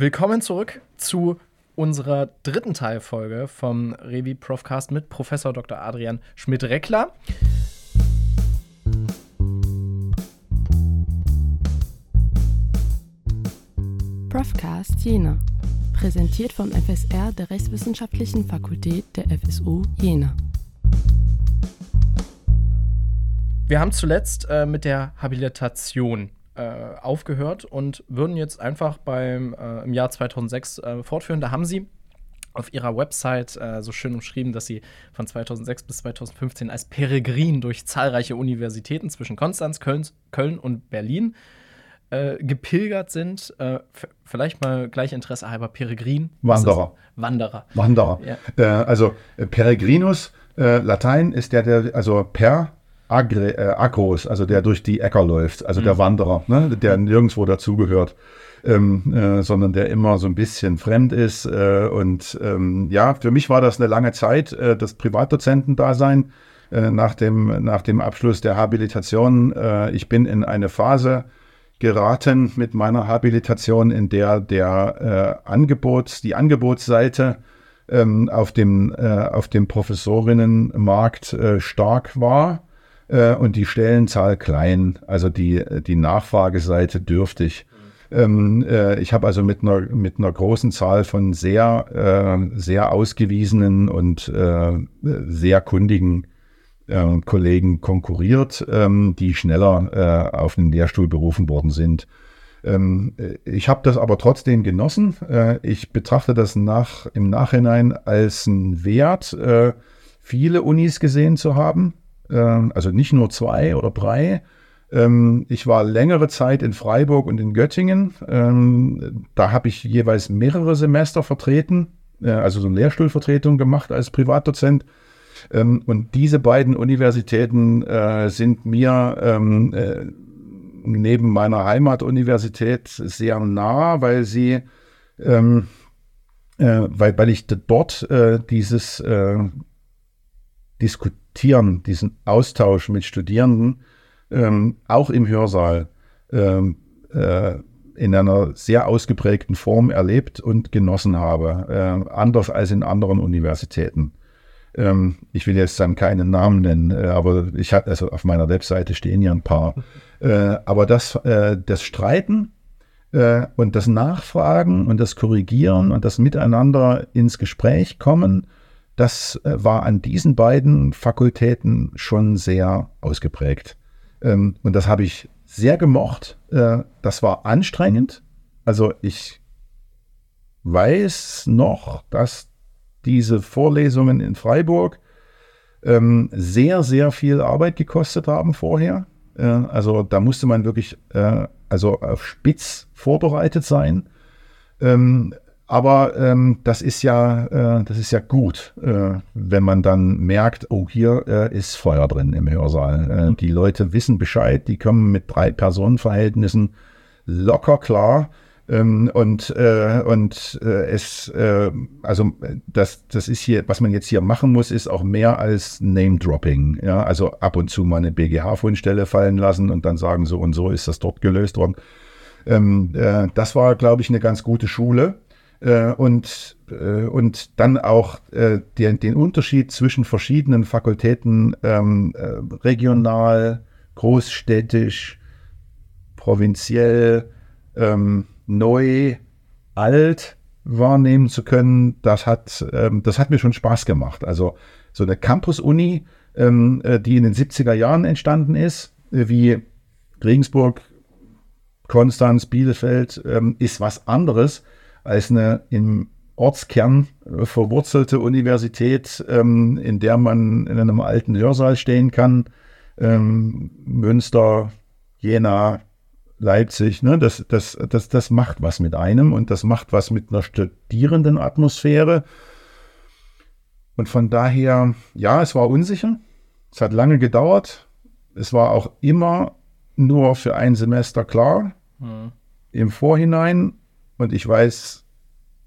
Willkommen zurück zu unserer dritten Teilfolge vom Revi Profcast mit Professor Dr. Adrian Schmidt-Reckler. Profcast Jena. Präsentiert vom FSR der Rechtswissenschaftlichen Fakultät der FSU Jena. Wir haben zuletzt äh, mit der Habilitation äh, aufgehört und würden jetzt einfach beim äh, im Jahr 2006 äh, fortführen. Da haben sie auf ihrer Website äh, so schön umschrieben, dass sie von 2006 bis 2015 als Peregrin durch zahlreiche Universitäten zwischen Konstanz, Köln, Köln und Berlin äh, gepilgert sind. Äh, vielleicht mal gleich Interesse halber Peregrin. Wanderer. Wanderer. Wanderer. Ja. Äh, also Peregrinus, Latein ist der, der, also per Agre, äh, Agros, also der durch die Äcker läuft, also mhm. der Wanderer, ne, der nirgendwo dazugehört, ähm, äh, sondern der immer so ein bisschen fremd ist. Äh, und ähm, ja, für mich war das eine lange Zeit, äh, das Privatdozentendasein äh, nach, dem, nach dem Abschluss der Habilitation. Äh, ich bin in eine Phase geraten mit meiner Habilitation, in der der äh, Angebots, die Angebotsseite ähm, auf dem, äh, auf dem Professorinnenmarkt stark war äh, und die Stellenzahl klein, also die, die Nachfrageseite dürftig. Ähm, äh, ich habe also mit einer, mit einer großen Zahl von sehr, äh, sehr ausgewiesenen und äh, sehr kundigen äh, Kollegen konkurriert, ähm, die schneller äh, auf den Lehrstuhl berufen worden sind. Ähm, ich habe das aber trotzdem genossen. Ich betrachte das nach, im Nachhinein als einen Wert, viele Unis gesehen zu haben also nicht nur zwei oder drei. Ähm, ich war längere Zeit in Freiburg und in Göttingen. Ähm, da habe ich jeweils mehrere Semester vertreten, äh, also so eine Lehrstuhlvertretung gemacht als Privatdozent. und diese beiden Universitäten äh, sind mir äh, neben meiner Heimatuniversität sehr nah, weil sie, weil ich dort dieses Diskutieren Diskutieren, diesen Austausch mit Studierenden ähm, auch im Hörsaal ähm, äh, in einer sehr ausgeprägten Form erlebt und genossen habe, äh, anders als in anderen Universitäten. Ähm, ich will jetzt dann keinen Namen nennen, äh, aber ich hatte also auf meiner Webseite stehen ja ein paar. Äh, aber das, äh, das Streiten äh, und das Nachfragen und das Korrigieren und das Miteinander ins Gespräch kommen das äh, war an diesen beiden Fakultäten schon sehr ausgeprägt. Ähm, und das habe ich sehr gemocht. Äh, das war anstrengend. Also ich weiß noch, dass diese Vorlesungen in Freiburg ähm, sehr, sehr viel Arbeit gekostet haben vorher. Äh, also da musste man wirklich also auf Spitz vorbereitet sein. Ähm, aber ähm, das ist ja, äh, das ist ja gut, äh, wenn man dann merkt, oh, hier äh, ist Feuer drin im Hörsaal. Äh, mhm. Die Leute wissen Bescheid, die kommen mit drei Personenverhältnissen locker klar. Ähm, und äh, und äh, es, also das, das ist hier, was man jetzt hier machen muss, ist auch mehr als Name-Dropping. Ja, also ab und zu mal eine BGH-Fundstelle fallen lassen und dann sagen, so und so ist das dort gelöst worden. Ähm, äh, das war, glaube ich, eine ganz gute Schule äh, und, äh, und dann auch äh, den, den Unterschied zwischen verschiedenen Fakultäten ähm, äh, regional, großstädtisch, provinziell, ähm, neu, alt wahrnehmen zu können, das hat, ähm, das hat mir schon Spaß gemacht. Also so eine Campus-Uni, ähm, äh, die in den 70er Jahren entstanden ist, äh, wie Regensburg, Konstanz, Bielefeld, ähm, ist was anderes als eine im Ortskern verwurzelte Universität, ähm, in der man in einem alten Hörsaal stehen kann. Ähm, Münster, Jena, Leipzig, ne? das, das, das, das macht was mit einem und das macht was mit einer studierenden Atmosphäre. Und von daher, ja, es war unsicher. Es hat lange gedauert. Es war auch immer nur für ein Semester klar. Mhm. Im Vorhinein und ich weiß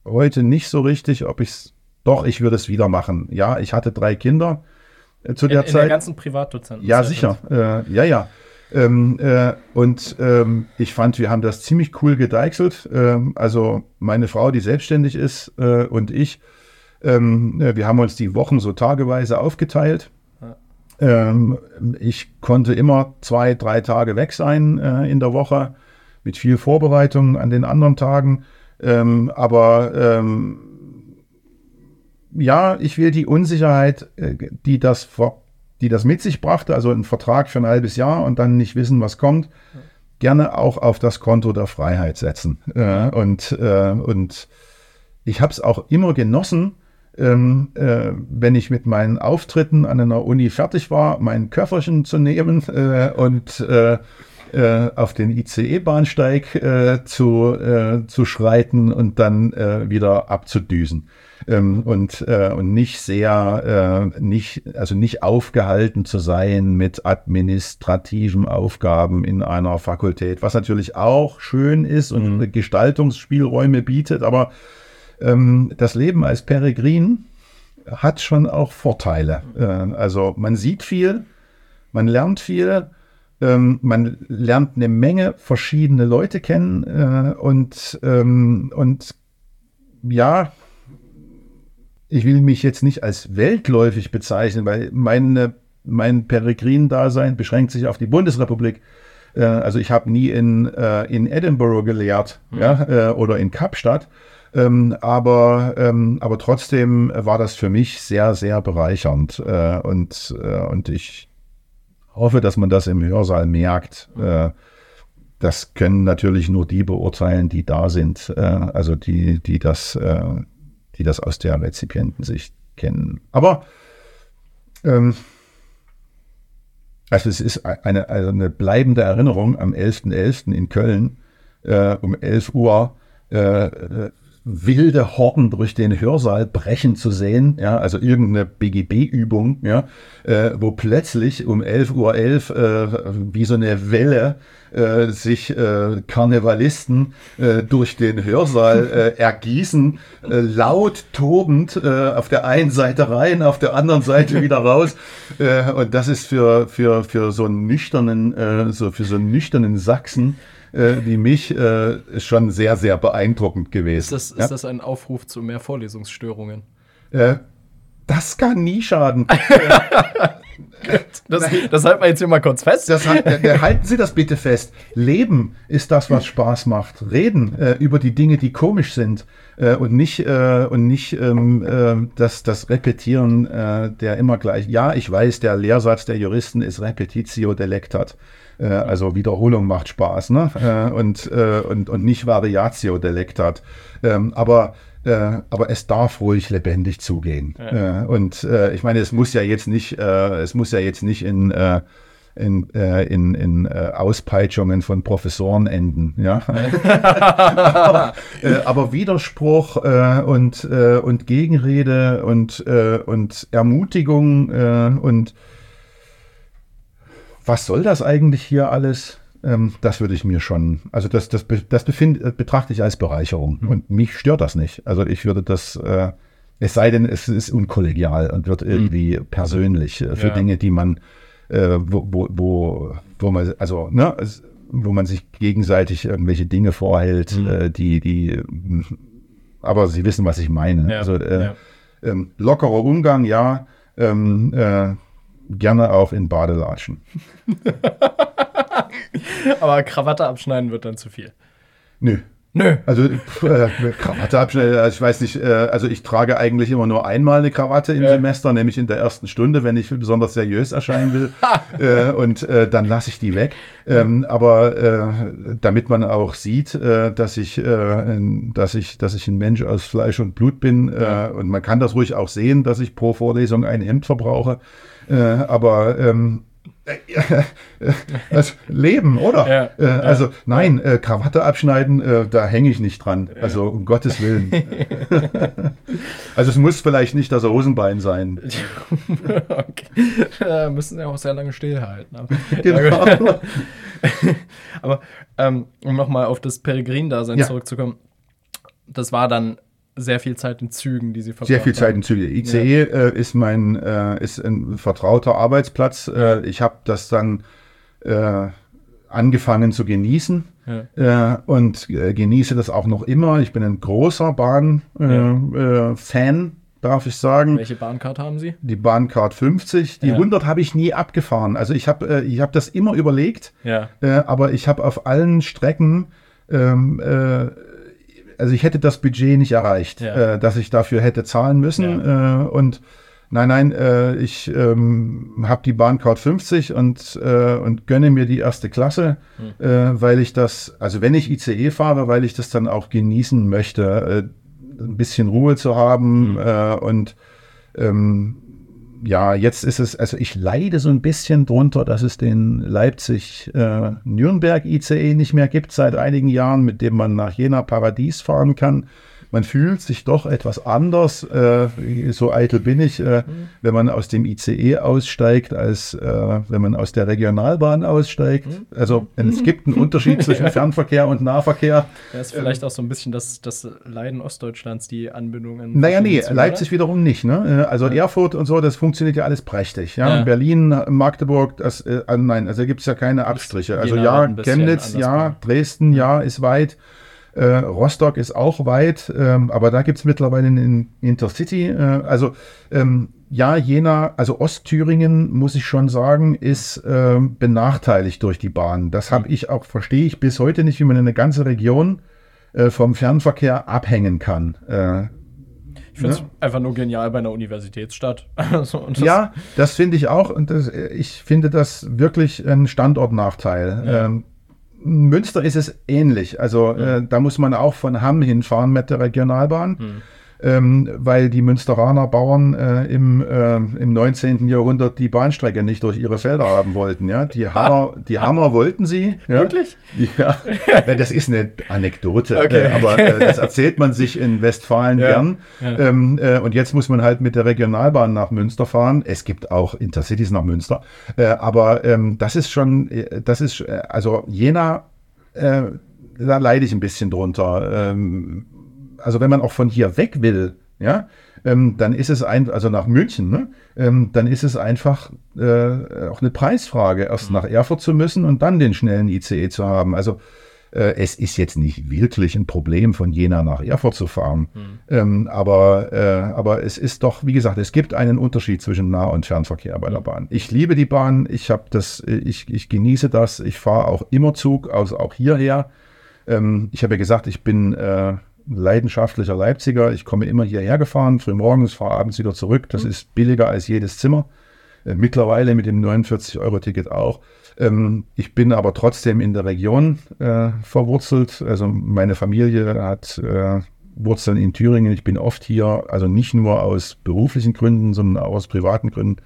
heute nicht so richtig, ob ich es. Doch, ich würde es wieder machen. Ja, ich hatte drei Kinder äh, zu der in, Zeit. In der ganzen Privatdozenten. Ja, sicher. Äh, ja, ja. Ähm, äh, und ähm, ich fand, wir haben das ziemlich cool gedeichselt. Ähm, also meine Frau, die selbstständig ist, äh, und ich, ähm, äh, wir haben uns die Wochen so tageweise aufgeteilt. Ähm, ich konnte immer zwei, drei Tage weg sein äh, in der Woche mit viel Vorbereitung an den anderen Tagen. Ähm, aber ähm, ja, ich will die Unsicherheit, äh, die das, die das mit sich brachte, also ein Vertrag für ein halbes Jahr und dann nicht wissen, was kommt, gerne auch auf das Konto der Freiheit setzen. Äh, und, äh, und ich habe es auch immer genossen, ähm, äh, wenn ich mit meinen Auftritten an einer Uni fertig war, mein Köfferchen zu nehmen äh, und äh, auf den ICE-Bahnsteig äh, zu, äh, zu schreiten und dann äh, wieder abzudüsen. Ähm, und, äh, und nicht sehr, nicht, also nicht aufgehalten zu sein mit administrativen Aufgaben in einer Fakultät, was natürlich auch schön ist und mhm. Gestaltungsspielräume bietet, aber ähm, das Leben als Peregrin hat schon auch Vorteile. Also man sieht viel, man lernt viel, ähm, man lernt eine Menge verschiedene Leute kennen äh, und, ähm, und ja, ich will mich jetzt nicht als weltläufig bezeichnen, weil meine, mein Peregrin-Dasein beschränkt sich auf die Bundesrepublik. Äh, also ich habe nie in, äh, in Edinburgh gelehrt mhm. ja, äh, oder in Kapstadt. Ähm, aber, ähm, aber trotzdem war das für mich sehr, sehr bereichernd. Äh, und, äh, und ich hoffe, dass man das im Hörsaal merkt. Äh, das können natürlich nur die beurteilen, die da sind, äh, also die, die das, äh, die das aus der Rezipientensicht kennen. Aber ähm, also es ist eine, also eine bleibende Erinnerung am 11.11. .11. in Köln um 11 Uhr wilde Horden durch den Hörsaal brechen zu sehen, ja, also irgendeine BGB-Übung, ja, äh, wo plötzlich um 11.11 Uhr .11, äh, wie so eine Welle äh, sich äh, Karnevalisten äh, durch den Hörsaal äh, ergießen, laut tobend auf der einen Seite rein, auf der anderen Seite wieder raus. Und das ist für, für, für so einen nüchternen, so für so einen nüchternen Sachsen äh, wie mich äh, ist schon sehr, sehr beeindruckend gewesen. Ist das, ja? ist das ein Aufruf zu mehr Vorlesungsstörungen? Äh, das kann nie schaden. das, das halten wir jetzt hier mal kurz fest. Das, halten Sie das bitte fest. Leben ist das, was Spaß macht. Reden äh, über die Dinge, die komisch sind äh, und nicht, äh, und nicht ähm, äh, das, das Repetieren äh, der immer gleich. Ja, ich weiß, der Lehrsatz der Juristen ist Repetitio delectat. Äh, also Wiederholung macht Spaß, ne? Äh, und, äh, und, und nicht Variatio delectat. Ähm, aber äh, aber es darf ruhig lebendig zugehen. Ja. Äh, und äh, ich meine, es muss ja jetzt nicht, es muss ja jetzt nicht in in, äh, in, in äh, Auspeitschungen von Professoren enden. Ja? aber, äh, aber, Widerspruch und, und Gegenrede und, und Ermutigung und was soll das eigentlich hier alles? Ähm, das würde ich mir schon, also das, das, das befind, äh, betrachte ich als Bereicherung. Mhm. Und mich stört das nicht. Also ich würde das, äh, es sei denn, es ist unkollegial und wird hm. irgendwie mhm. persönlich äh, für ja. Dinge, die man, äh, wo, wo, wo, wo man, also, ne, es, wo man sich gegenseitig irgendwelche Dinge vorhält, mhm. die, die, aber Sie wissen, was ich meine. Ja. Also äh, ja. ähm, lockerer Umgang, ja. Ähm, äh, gerne auch in Badelatschen. Aber Krawatte abschneiden wird dann zu viel. Nö. Nö. Also äh, Krawatte abschneiden, also ich weiß nicht, äh, also ich trage eigentlich immer nur einmal eine Krawatte im ja. Semester, nämlich in der ersten Stunde, wenn ich besonders seriös erscheinen will. äh, und äh, dann lasse ich die weg. Ähm, aber äh, damit man auch sieht, äh, dass ich, äh, dass ich, dass ich ein Mensch aus Fleisch und Blut bin. Äh, und man kann das ruhig auch sehen, dass ich pro Vorlesung ein Hemd verbrauche. Äh, aber ähm, das Leben, oder? Ja, äh, also ja. nein, äh, Krawatte abschneiden, äh, da hänge ich nicht dran. Ja. Also um Gottes Willen. also es muss vielleicht nicht das Hosenbein sein. okay. Da müssen ja auch sehr lange stillhalten. Aber, genau. aber ähm, um nochmal auf das Peregrin-Dasein zurückzukommen, das war dann sehr viel Zeit in Zügen, die sie verbracht Sehr viel Zeit in Zügen. ICE ja. äh, ist mein äh, ist ein vertrauter Arbeitsplatz. Äh, ich habe das dann äh, angefangen zu genießen Ja. äh, und äh, genieße das auch noch immer. Ich bin ein großer Bahn-Fan, Fan, darf ich sagen. Welche Bahncard haben Sie? Die Bahncard 50, die Ja. 100 habe ich nie abgefahren. Also ich habe ich hab das immer überlegt, Ja. aber ich habe auf allen Strecken, ähm, äh, also ich hätte das Budget nicht erreicht, Ja. äh, dass ich dafür hätte zahlen müssen. Äh, und nein, nein, äh, ich ähm, habe die Bahncard 50 und, äh, und gönne mir die erste Klasse, Hm. äh, weil ich das, also wenn ich ICE fahre, weil ich das dann auch genießen möchte, äh, ein bisschen Ruhe zu haben Hm. äh, und ähm, ja, jetzt ist es, also ich leide so ein bisschen drunter, dass es den Leipzig-Nürnberg ICE nicht mehr gibt seit einigen Jahren, mit dem man nach Jena Paradies fahren kann. Man fühlt sich doch etwas anders, äh, so eitel bin ich, äh, wenn man aus dem ICE aussteigt, als äh, wenn man aus der Regionalbahn aussteigt. Also es gibt einen Unterschied zwischen Fernverkehr und Nahverkehr. Ja, ist vielleicht auch so ein bisschen das, das Leiden Ostdeutschlands, die Anbindungen. Naja, nee, Züge, Leipzig wiederum nicht. Ne? Äh, Also Erfurt und so, das funktioniert ja alles prächtig. Ja? Ja. Berlin, Magdeburg, das, äh, ah, nein, also gibt es ja keine Abstriche. Also ja, Chemnitz, ja. Dresden, ja, ist weit. Äh, Rostock ist auch weit, ähm, aber da gibt es mittlerweile einen Intercity. Äh, also ähm, ja, Jena, also Ostthüringen, muss ich schon sagen, ist ähm, benachteiligt durch die Bahn. Das habe ich auch, verstehe ich bis heute nicht, wie man eine ganze Region äh, vom Fernverkehr abhängen kann. Äh, Ich finde es Ne? einfach nur genial bei einer Universitätsstadt. Also, und das- ja, das finde ich auch. Und das, ich finde das wirklich ein Standortnachteil. Ja. Münster ist es ähnlich. Also äh, da muss man auch von Hamm hinfahren mit der Regionalbahn. Hm. Ähm, weil die Münsteraner Bauern äh, im, äh, im 19. Jahrhundert die Bahnstrecke nicht durch ihre Felder haben wollten. Ja? Die, Hammer, die Hammer wollten sie. Ja? Wirklich? Ja, das ist eine Anekdote, Okay. äh, aber äh, das erzählt man sich in Westfalen Ja, gern. ja. Ähm, äh, und jetzt muss man halt mit der Regionalbahn nach Münster fahren. Es gibt auch Intercities nach Münster, äh, aber ähm, das ist schon, das ist, also Jena, da leide ich ein bisschen drunter. Ähm, also wenn man auch von hier weg will, ja, ähm, dann ist es ein, also nach München, ne, ähm, dann ist es einfach äh, auch eine Preisfrage, erst nach Erfurt zu müssen und dann den schnellen ICE zu haben. Also äh, es ist jetzt nicht wirklich ein Problem, von Jena nach Erfurt zu fahren. Ähm, aber, äh, aber es ist doch, wie gesagt, es gibt einen Unterschied zwischen Nah- und Fernverkehr bei der Bahn. Ich liebe die Bahn, ich habe das, äh, ich, ich genieße das, ich fahre auch immer Zug, also auch hierher. Ähm, ich habe ja gesagt, ich bin äh, leidenschaftlicher Leipziger. Ich komme immer hierher gefahren, früh morgens, fahre abends wieder zurück. Das ist billiger als jedes Zimmer. Äh, mittlerweile mit dem 49-Euro-Ticket auch. Ähm, ich bin aber trotzdem in der Region äh, verwurzelt. Also meine Familie hat äh, Wurzeln in Thüringen. Ich bin oft hier, also nicht nur aus beruflichen Gründen, sondern auch aus privaten Gründen.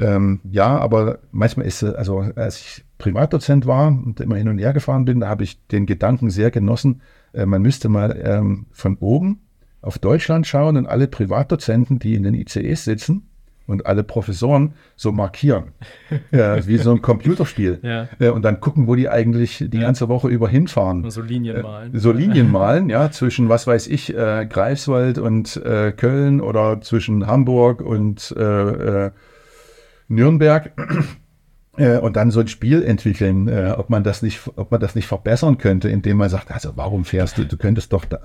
Ähm, ja, aber manchmal ist, äh, also als ich Privatdozent war und immer hin und her gefahren bin, da habe ich den Gedanken sehr genossen, äh, man müsste mal ähm, von oben auf Deutschland schauen und alle Privatdozenten, die in den ICEs sitzen und alle Professoren so markieren, ja, wie so ein Computerspiel. Ja. Äh, und dann gucken, wo die eigentlich die Ja. ganze Woche über hinfahren. So Linien malen. So Linien malen, ja, zwischen, was weiß ich, äh, Greifswald und äh, Köln oder zwischen Hamburg und äh, äh, Nürnberg. Äh, und dann so ein Spiel entwickeln, äh, ob man das nicht, ob man das nicht verbessern könnte, indem man sagt, also warum fährst du, du könntest doch da,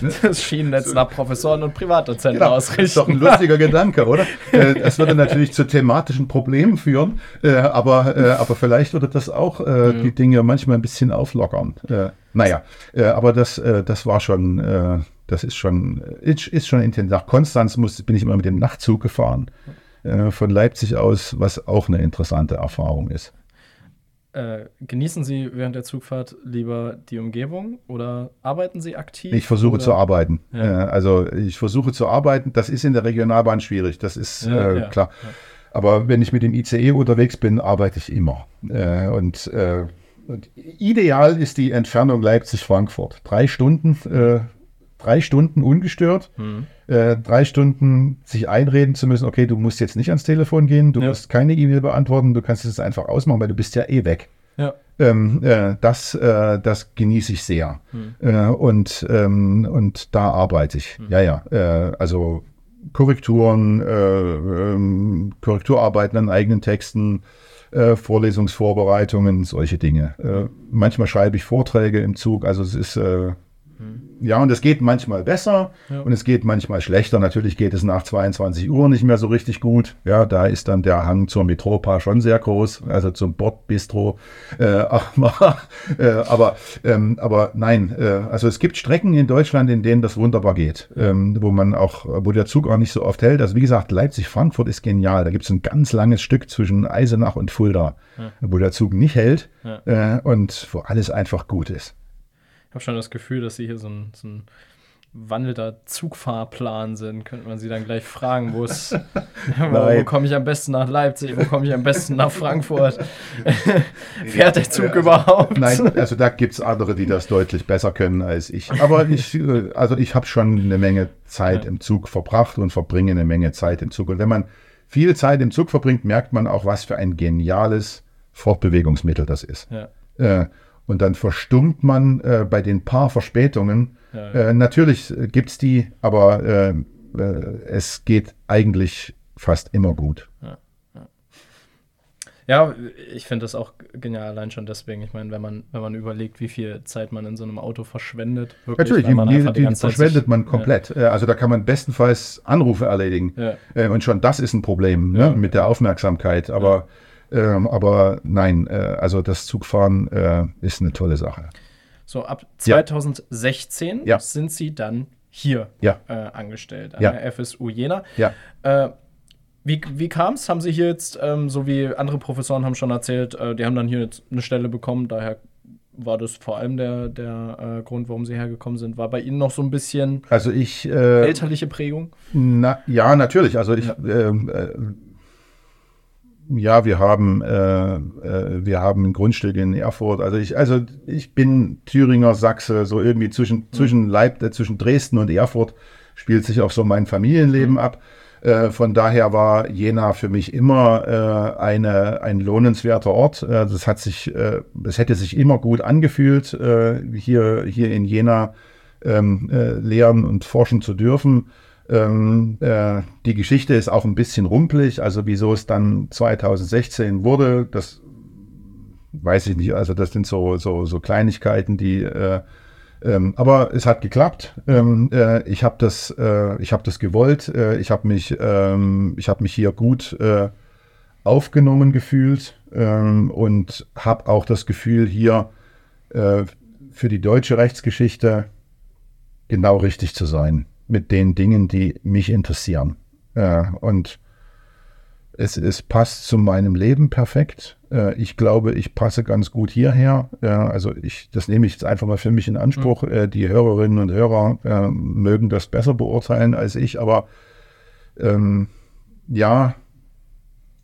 ne? Das Schienennetz nach Professoren und Privatdozenten Genau, das ist doch ein ausrichten. lustiger Gedanke, oder? Äh, Das würde natürlich zu thematischen Problemen führen, äh, aber, äh, aber vielleicht würde das auch äh, die Dinge manchmal ein bisschen auflockern. Äh, Naja, äh, aber das, äh, das war schon, äh, das ist schon, ist, ist schon intensiv. Nach Konstanz muss, bin ich immer mit dem Nachtzug gefahren, äh, von Leipzig aus, was auch eine interessante Erfahrung ist. Äh, genießen Sie während der Zugfahrt lieber die Umgebung oder arbeiten Sie aktiv? Ich versuche oder? zu arbeiten. Ja. Äh, Also ich versuche zu arbeiten. Das ist in der Regionalbahn schwierig, das ist Ja, ja, klar. Aber wenn ich mit dem ICE unterwegs bin, arbeite ich immer. Und, und ideal ist die Entfernung Leipzig-Frankfurt. Drei Stunden, drei Stunden ungestört. Hm. Äh, drei Stunden sich einreden zu müssen, okay, du musst jetzt nicht ans Telefon gehen, du Ja. musst keine E-Mail beantworten, du kannst es einfach ausmachen, weil du bist ja eh weg. Ja. Ähm, äh, das, äh, das genieße ich sehr. Hm. Äh, und, ähm, und da arbeite ich. Ja, ja. Äh, also Korrekturen, äh, ähm, Korrekturarbeiten an eigenen Texten, Vorlesungsvorbereitungen, solche Dinge. Manchmal schreibe ich Vorträge im Zug, also es ist ja, und es geht manchmal besser Ja. und es geht manchmal schlechter. Natürlich geht es nach 22 Uhr nicht mehr so richtig gut. Ja, da ist dann der Hang zur Metropa schon sehr groß, also zum Bordbistro. Äh, aber, äh, aber, ähm, aber nein, äh, also es gibt Strecken in Deutschland, in denen das wunderbar geht, ähm, wo man auch, wo der Zug auch nicht so oft hält. Also wie gesagt, Leipzig-Frankfurt ist genial. Da gibt es ein ganz langes Stück zwischen Eisenach und Fulda, wo der Zug nicht hält äh, und wo alles einfach gut ist. Habe schon das Gefühl, dass Sie hier so ein, so ein wandelnder Zugfahrplan sind. Könnte man Sie dann gleich fragen, wo es, wo, komme ich am besten nach Leipzig, wo komme ich am besten nach Frankfurt? Fährt der Zug überhaupt? Nein, also da gibt es andere, die das deutlich besser können als ich. Aber ich, äh, also ich habe schon eine Menge Zeit Ja. im Zug verbracht und verbringe eine Menge Zeit im Zug. Und wenn man viel Zeit im Zug verbringt, merkt man auch, was für ein geniales Fortbewegungsmittel das ist. Ja. Äh, und dann verstummt man äh, bei den paar Verspätungen. Ja. Äh, natürlich gibt es die, aber äh, äh, es geht eigentlich fast immer gut. Ja, ich finde das auch genial, allein schon deswegen. Ich meine, wenn man, wenn man überlegt, wie viel Zeit man in so einem Auto verschwendet, wirklich, Natürlich, die, man die, die Zeit verschwendet sich- man komplett. Äh, Also da kann man bestenfalls Anrufe erledigen. Ja. Äh, Und schon das ist ein Problem ne, Ja. mit der Aufmerksamkeit. Aber, ähm, aber nein, äh, also das Zugfahren äh, ist eine tolle Sache. So, ab Ja. 2016 Ja. sind Sie dann hier Ja. äh, angestellt, an Ja. der FSU Jena. Ja. Äh, wie wie kam es? Haben Sie hier jetzt, ähm, so wie andere Professoren haben schon erzählt, äh, die haben dann hier jetzt eine Stelle bekommen, daher war das vor allem der, der äh, Grund, warum Sie hergekommen sind. War bei Ihnen noch so ein bisschen Also ich, äh, elterliche Prägung? na, ja, natürlich. Also ich, ähm, äh, ja, wir haben, äh, äh, wir haben ein Grundstück in Erfurt. Also ich, also ich bin Thüringer Sachse, so irgendwie zwischen, zwischen Leip, äh, zwischen Dresden und Erfurt spielt sich auch so mein Familienleben ab. Äh, von daher war Jena für mich immer äh, eine, ein lohnenswerter Ort. Äh, das hat sich, es hätte sich immer gut angefühlt, hier, hier in Jena ähm, äh, lehren und forschen zu dürfen. Ähm, äh, die Geschichte ist auch ein bisschen rumpelig, also wieso es dann 2016 wurde, das weiß ich nicht. Also das sind so, so, so Kleinigkeiten, die äh, ähm, aber es hat geklappt. Ähm, äh, ich habe das, äh, ich das gewollt. Äh, ich habe mich, ähm, ich habe mich hier gut äh, aufgenommen gefühlt ähm, und habe auch das Gefühl hier äh, für die deutsche Rechtsgeschichte genau richtig zu sein mit den Dingen, die mich interessieren. Äh, und es, es passt zu meinem Leben perfekt. Äh, ich glaube, ich passe ganz gut hierher. Äh, also ich, das nehme ich jetzt einfach mal für mich in Anspruch. Äh, die Hörerinnen und Hörer äh, mögen das besser beurteilen als ich, aber ähm, ja,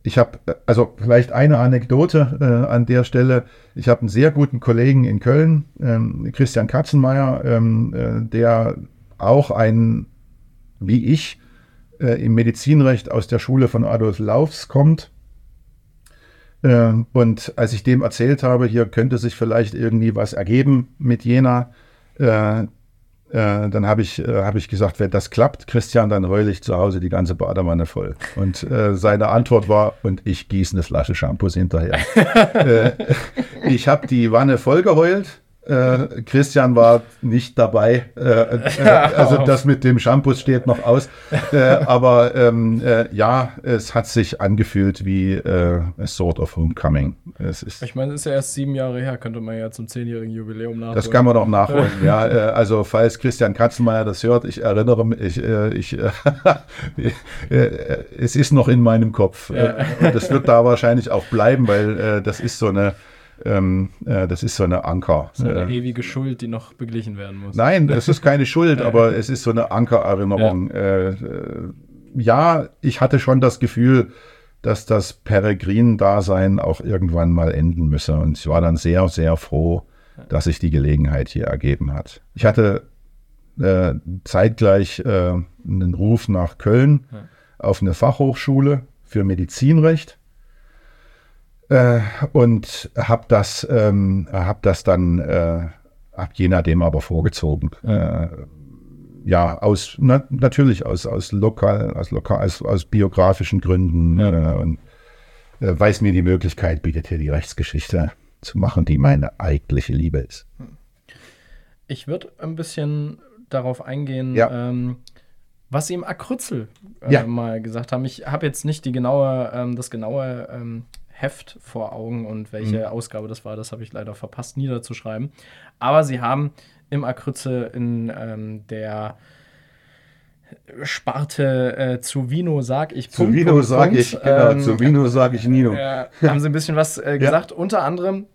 ich habe, also vielleicht eine Anekdote äh, an der Stelle. Ich habe einen sehr guten Kollegen in Köln, ähm, Christian Katzenmeier, ähm, äh, der auch ein, wie ich, äh, im Medizinrecht aus der Schule von Adolf Laufs kommt. Äh, und als ich dem erzählt habe, hier könnte sich vielleicht irgendwie was ergeben mit Jena, äh, äh, dann habe ich, äh, hab ich gesagt, wenn das klappt, Christian, dann heule ich zu Hause die ganze Badewanne voll. Und äh, seine Antwort war, und ich gieße eine Flasche Shampoos hinterher. äh, ich habe die Wanne voll geheult. Äh, Christian war nicht dabei. Äh, äh, also das mit dem Shampoos steht noch aus. Äh, aber ähm, äh, ja, es hat sich angefühlt wie äh, a sort of homecoming. Es ist, Ich meine, es ist ja erst sieben Jahre her, könnte man ja zum zehnjährigen Jubiläum nachholen. das kann man doch nachholen. ja, äh, also falls Christian Katzenmeier das hört, ich erinnere mich, ich, äh, ich, äh, äh, es ist noch in meinem Kopf. Ja. Äh, und das wird da wahrscheinlich auch bleiben, weil äh, das ist so eine, ähm, äh, das ist so eine Anker. So eine Äh, ewige Schuld, die noch beglichen werden muss. Nein, es ist keine Schuld, aber es ist so eine Ankererinnerung. Äh, äh, ja, ich hatte schon das Gefühl, dass das Peregrin-Dasein auch irgendwann mal enden müsse. Und ich war dann sehr, sehr froh, dass sich die Gelegenheit hier ergeben hat. Ich hatte äh, zeitgleich äh, einen Ruf nach Köln Ja. auf eine Fachhochschule für Medizinrecht äh, und habe das, ähm, hab das dann äh, ab je nachdem aber vorgezogen. Äh, ja, aus, na, natürlich aus, aus lokal, aus lokal, aus, aus biografischen Gründen äh, und äh, weil es mir die Möglichkeit bietet, hier die Rechtsgeschichte zu machen, die meine eigentliche Liebe ist. Ich würde ein bisschen darauf eingehen, Ja. ähm, was Sie im Akryzel äh, Ja. mal gesagt haben. Ich habe jetzt nicht die genaue, ähm, das genaue ähm, Heft vor Augen und welche Mhm. Ausgabe das war, das habe ich leider verpasst niederzuschreiben. Aber Sie haben im Akryzel in ähm, der Sparte äh, zu Vino sag ich Zu Punkt, Vino Punkt, ich, genau, ähm, zu Vino sage ich Nino. äh, haben Sie ein bisschen was äh, gesagt, unter anderem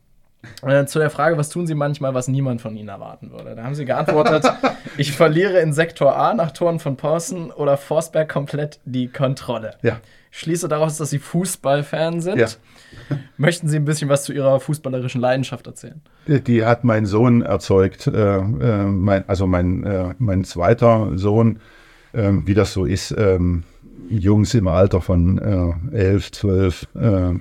äh, zu der Frage, was tun Sie manchmal, was niemand von Ihnen erwarten würde. Da haben Sie geantwortet, ich verliere in Sektor A nach Toren von Paulsen oder Forsberg komplett die Kontrolle. Ja. Schließe daraus, dass Sie Fußballfan sind. Ja. Möchten Sie ein bisschen was zu Ihrer fußballerischen Leidenschaft erzählen? Die, die hat mein Sohn erzeugt, äh, äh, mein, also mein, äh, mein zweiter Sohn, ähm, wie das so ist, ähm, Jungs im Alter von äh, 11, 12 äh,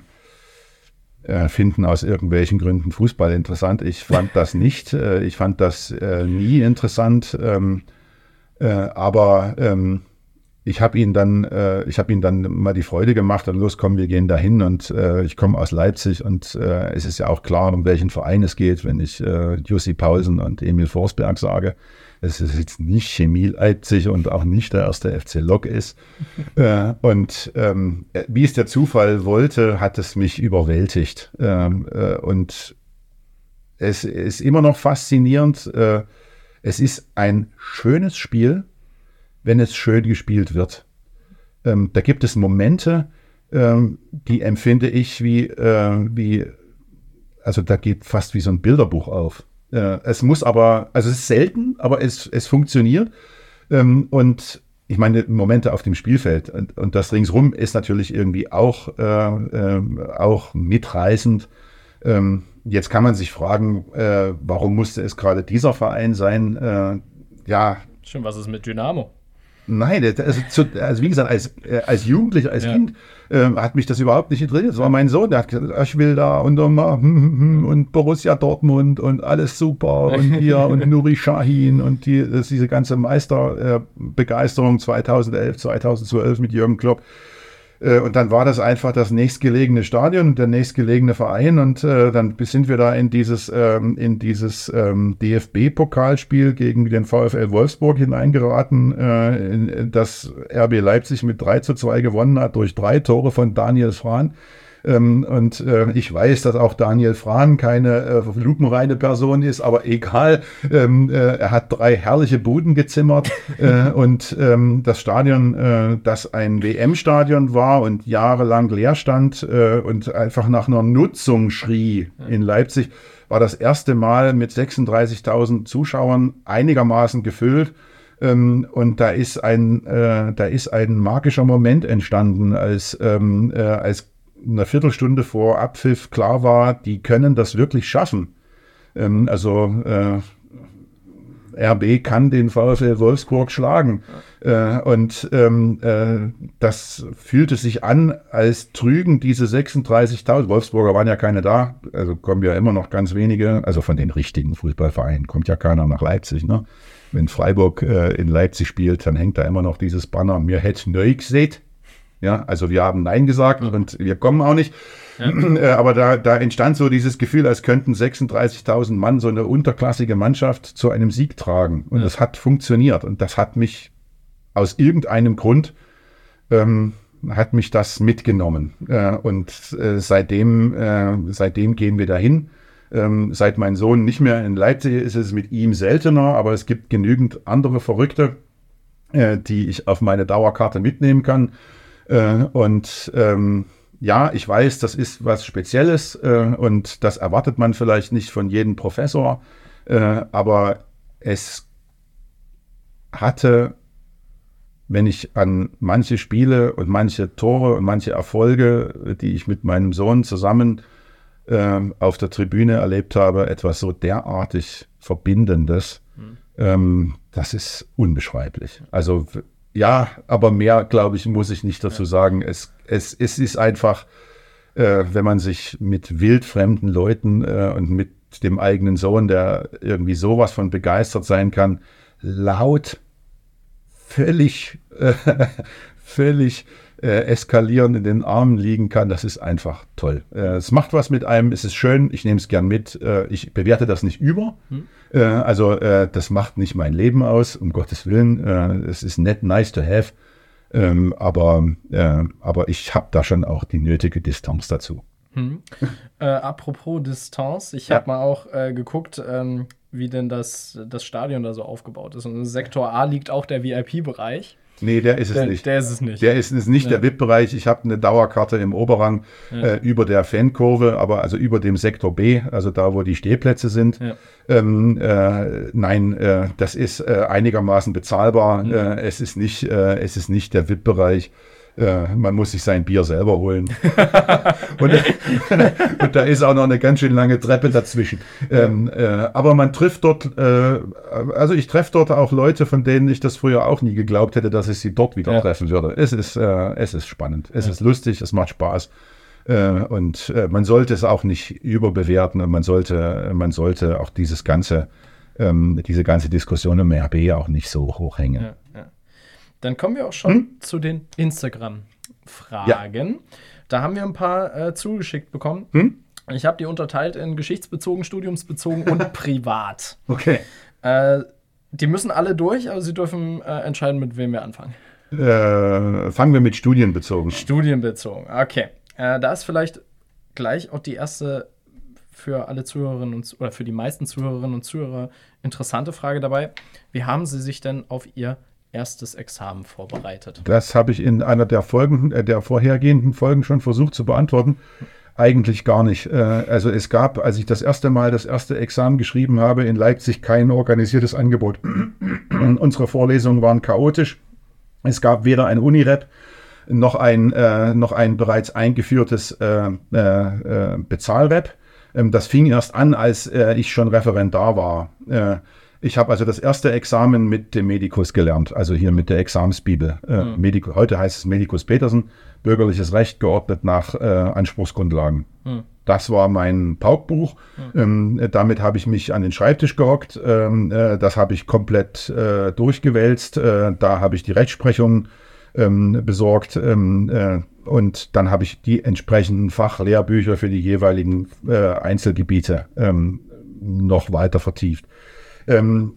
äh, finden aus irgendwelchen Gründen Fußball interessant. Ich fand das nicht, ich fand das nie interessant, ähm, äh, aber ich habe ihn dann, äh, ich habe ihn dann mal die Freude gemacht und los, komm, wir gehen dahin und äh, ich komme aus Leipzig und äh, es ist ja auch klar, um welchen Verein es geht, wenn ich äh, Jussi Paulsen und Emil Forsberg sage. Es ist jetzt nicht Chemie Leipzig und auch nicht der erste FC Lok ist. äh, und ähm, wie es der Zufall wollte, hat es mich überwältigt. Ähm, äh, und es ist immer noch faszinierend. Äh, es ist ein schönes Spiel, wenn es schön gespielt wird. Ähm, da gibt es Momente, ähm, die empfinde ich wie, äh, wie, also da geht fast wie so ein Bilderbuch auf. Äh, es muss aber, also es ist selten, aber es, es funktioniert. Ähm, und ich meine, Momente auf dem Spielfeld und, und das ringsrum ist natürlich irgendwie auch, äh, ähm, auch mitreißend. Ähm, jetzt kann man sich fragen, äh, warum musste es gerade dieser Verein sein? Äh, ja, Schön, was ist mit Dynamo? Nein, also, zu, also wie gesagt, als, äh, als Jugendlicher, als Ja. Kind ähm, hat mich das überhaupt nicht interessiert. Das war mein Sohn, der hat gesagt, "Ah, ich will da und, mal, hm, hm, hm, und Borussia Dortmund und alles super und hier und Nuri Sahin und die, diese ganze Meisterbegeisterung 2011, 2012 mit Jürgen Klopp. Äh, Und dann war das einfach das nächstgelegene Stadion, der nächstgelegene Verein und äh, dann sind wir da in dieses, ähm, in dieses ähm, DFB-Pokalspiel gegen den VfL Wolfsburg hineingeraten, äh, in, das RB Leipzig mit 3 zu 2 gewonnen hat durch drei Tore von Daniel Frahn. Ähm, und äh, ich weiß, dass auch Daniel Frahn keine äh, lupenreine Person ist, aber egal. Ähm, äh, er hat drei herrliche Buden gezimmert und ähm, das Stadion, das ein WM-Stadion war und jahrelang leer stand und einfach nach einer Nutzung schrie in Leipzig, war das erste Mal mit 36.000 Zuschauern einigermaßen gefüllt. Und da ist ein, äh, da ist ein magischer Moment entstanden, als, ähm, äh, als eine Viertelstunde vor Abpfiff klar war, die können das wirklich schaffen. Ähm, also äh, RB kann den VfL Wolfsburg schlagen. Äh, und ähm, äh, das fühlte sich an, als trügen diese 36.000, Wolfsburger waren ja keine da, also kommen ja immer noch ganz wenige, also von den richtigen Fußballvereinen kommt ja keiner nach Leipzig. Ne? Wenn Freiburg äh, in Leipzig spielt, dann hängt da immer noch dieses Banner, mir hätte neu gesehen. Ja, also wir haben Nein gesagt und wir kommen auch nicht. Äh, Aber da, da entstand so dieses Gefühl, als könnten 36.000 Mann so eine unterklassige Mannschaft zu einem Sieg tragen. Und das hat funktioniert. Und das hat mich aus irgendeinem Grund, ähm, hat mich das mitgenommen. Äh, und äh, seitdem, äh, seitdem gehen wir dahin. Ähm, seit mein Sohn nicht mehr in Leipzig ist, ist es mit ihm seltener, aber es gibt genügend andere Verrückte, äh, die ich auf meine Dauerkarte mitnehmen kann. Äh, und ähm, ja, ich weiß, das ist was Spezielles äh, und das erwartet man vielleicht nicht von jedem Professor, äh, aber es hatte, wenn ich an manche Spiele und manche Tore und manche Erfolge, die ich mit meinem Sohn zusammen ähm, auf der Tribüne erlebt habe, etwas so derartig Verbindendes. Ähm, das ist unbeschreiblich. Also ja, aber mehr, glaube ich, muss ich nicht dazu sagen. Es, es, es ist einfach, äh, wenn man sich mit wildfremden Leuten äh, und mit dem eigenen Sohn, der irgendwie sowas von begeistert sein kann, laut völlig, äh, völlig äh, eskalieren in den Armen liegen kann, das ist einfach toll. Äh, es macht was mit einem, es ist schön, ich nehme es gern mit. Äh, ich bewerte das nicht über. Hm. Äh, also äh, das macht nicht mein Leben aus, um Gottes Willen. Äh, es ist nett, nice to have. Ähm, aber, aber ich habe da schon auch die nötige Distanz dazu. Hm. apropos Distanz, ich habe ja. mal auch geguckt, ähm, wie denn das, das Stadion da so aufgebaut ist. Und in Sektor A liegt auch der VIP-Bereich. Nee, der ist es der, nicht. Der ist es nicht. Der ist es nicht, ja. der VIP-Bereich. Ich habe eine Dauerkarte im Oberrang ja. äh, über der Fankurve, aber also über dem Sektor B, also da, wo die Stehplätze sind. Ja. Ähm, äh, nein, äh, das ist äh, einigermaßen bezahlbar. Mhm. Äh, es, ist nicht, äh, es ist nicht der VIP-Bereich. Äh, man muss sich sein Bier selber holen. und, und, da ist auch noch eine ganz schön lange Treppe dazwischen. Ähm, äh, aber man trifft dort, äh, also ich treffe dort auch Leute, von denen ich das früher auch nie geglaubt hätte, dass ich sie dort wieder ja. treffen würde. Es ist, äh, es ist spannend, es ja. ist lustig, es macht Spaß. Äh, und äh, man sollte es auch nicht überbewerten und man sollte, man sollte auch dieses ganze, ähm, diese ganze Diskussion um RB auch nicht so hochhängen. Ja. Dann kommen wir auch schon hm? zu den Instagram-Fragen. Ja. Da haben wir ein paar äh, zugeschickt bekommen. Hm? Ich habe die unterteilt in geschichtsbezogen, studiumsbezogen und privat. Okay. Äh, die müssen alle durch, aber sie dürfen äh, entscheiden, mit wem wir anfangen. Äh, fangen wir mit studienbezogen. Studienbezogen, okay. Äh, da ist vielleicht gleich auch die erste für alle Zuhörerinnen und oder für die meisten Zuhörerinnen und Zuhörer interessante Frage dabei. Wie haben Sie sich denn auf Ihr erstes Examen vorbereitet? Das habe ich in einer der Folgen, äh, der vorhergehenden Folgen schon versucht zu beantworten. Eigentlich gar nicht. Äh, also es gab, als ich das erste Mal das erste Examen geschrieben habe, in Leipzig kein organisiertes Angebot. Unsere Vorlesungen waren chaotisch. Es gab weder ein Unirep noch ein, äh, noch ein bereits eingeführtes äh, äh, äh Bezahlrep. Ähm, das fing erst an, als ich schon Referendar war. Äh, ich habe also das erste Examen mit dem Medikus gelernt, also hier mit der Examensbibel. Äh, mhm. Medico, heute heißt es Medikus Petersen, bürgerliches Recht geordnet nach äh, Anspruchsgrundlagen. Mhm. Das war mein Paukbuch. Mhm. Ähm, damit habe ich mich an den Schreibtisch gehockt. Ähm, äh, das habe ich komplett äh, durchgewälzt. Äh, da habe ich die Rechtsprechung ähm, besorgt. Ähm, äh, und dann habe ich die entsprechenden Fachlehrbücher für die jeweiligen Einzelgebiete ähm, noch weiter vertieft. Ähm,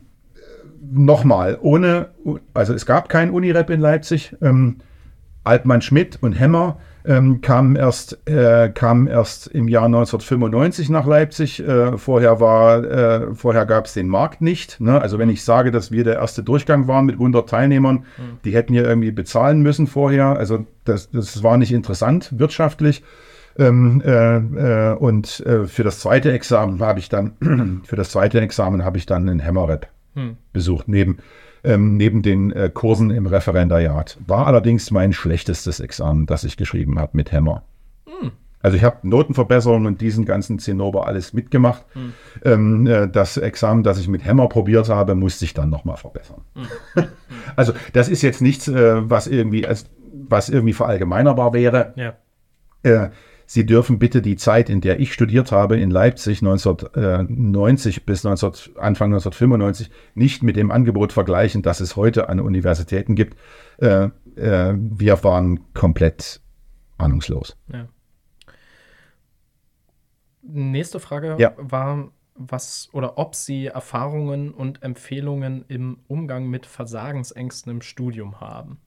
Nochmal, ohne, also es gab kein Unirep in Leipzig. Ähm, Altmann Schmidt und Hemmer ähm, kamen, erst, äh, kamen erst im Jahr 1995 nach Leipzig. Äh, vorher war, äh, vorher gab es den Markt nicht. Ne? Also wenn ich sage, dass wir der erste Durchgang waren mit 100 Teilnehmern, mhm. die hätten ja irgendwie bezahlen müssen vorher. Also das, das war nicht interessant wirtschaftlich. Ähm, äh, äh, und äh, für das zweite Examen habe ich dann, für das zweite Examen habe ich dann einen Hammerrap hm. besucht, neben, ähm, neben den äh, Kursen im Referendariat. War allerdings mein schlechtestes Examen, das ich geschrieben habe mit Hammer. Hm. Also ich habe Notenverbesserungen und diesen ganzen Zinnober alles mitgemacht. Hm. Ähm, äh, das Examen, das ich mit Hammer probiert habe, musste ich dann nochmal verbessern. Hm. also das ist jetzt nichts, äh, was irgendwie, was irgendwie verallgemeinerbar wäre. Ja. Äh, Sie dürfen bitte die Zeit, in der ich studiert habe in Leipzig 1990 bis 19, Anfang 1995, nicht mit dem Angebot vergleichen, das es heute an Universitäten gibt. Äh, äh, wir waren komplett ahnungslos. Ja. Nächste Frage ja. war, was oder ob Sie Erfahrungen und Empfehlungen im Umgang mit Versagensängsten im Studium haben.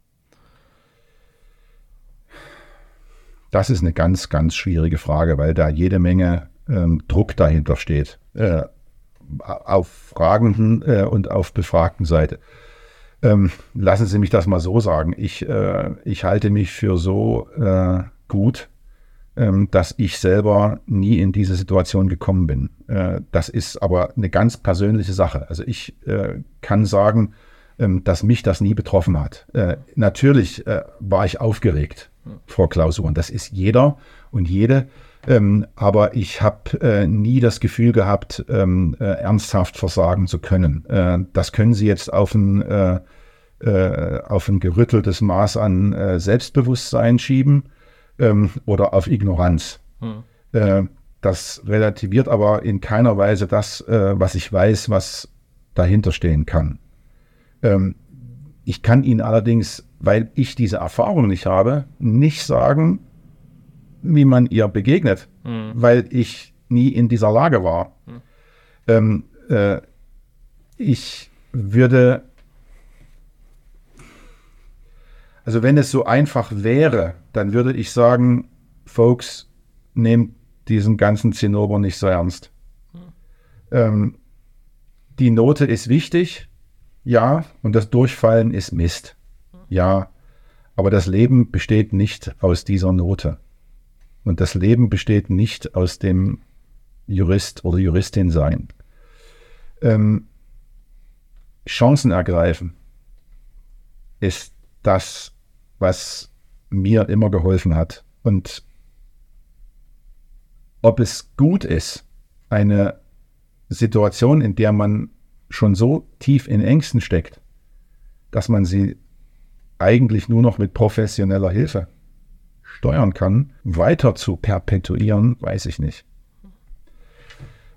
Das ist eine ganz, ganz schwierige Frage, weil da jede Menge ähm, Druck dahinter steht. Äh, auf fragenden äh, und auf befragten Seite. Ähm, lassen Sie mich das mal so sagen. Ich, äh, ich halte mich für so äh, gut, ähm, dass ich selber nie in diese Situation gekommen bin. Äh, das ist aber eine ganz persönliche Sache. Also ich äh, kann sagen, ähm, dass mich das nie betroffen hat. natürlich war ich aufgeregt vor Klausuren. Das ist jeder und jede. Ähm, aber ich habe äh, nie das Gefühl gehabt, ähm, äh, ernsthaft versagen zu können. Äh, das können Sie jetzt auf ein, äh, äh, auf ein gerütteltes Maß an äh, Selbstbewusstsein schieben ähm, oder auf Ignoranz. Hm. das relativiert aber in keiner Weise das, was ich weiß, was dahinter stehen kann. Ähm, ich kann Ihnen allerdings, weil ich diese Erfahrung nicht habe, nicht sagen, wie man ihr begegnet, mhm. weil ich nie in dieser Lage war. Mhm. Ähm, äh, ich würde, also wenn es so einfach wäre, dann würde ich sagen, Folks, nehmt diesen ganzen Zinnober nicht so ernst. Mhm. Ähm, die Note ist wichtig, ja, und das Durchfallen ist Mist. Ja, aber das Leben besteht nicht aus dieser Note. Und das Leben besteht nicht aus dem Jurist oder Juristin sein. Ähm, Chancen ergreifen ist das, was mir immer geholfen hat. Und ob es gut ist, eine Situation, in der man schon so tief in Ängsten steckt, dass man sie eigentlich nur noch mit professioneller Hilfe steuern kann, weiter zu perpetuieren, weiß ich nicht.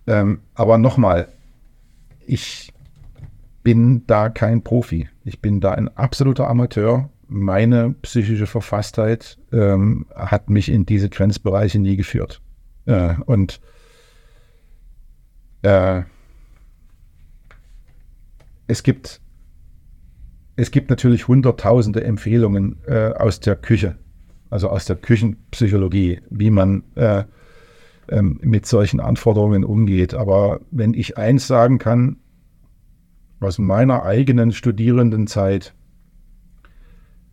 Ähm, aber nochmal, ich bin da kein Profi. Ich bin da ein absoluter Amateur. Meine psychische Verfasstheit ähm, hat mich in diese Grenzbereiche nie geführt. Äh, und äh, es gibt, es gibt natürlich hunderttausende Empfehlungen äh, aus der Küche, also aus der Küchenpsychologie, wie man äh, ähm, mit solchen Anforderungen umgeht. Aber wenn ich eins sagen kann, aus meiner eigenen Studierendenzeit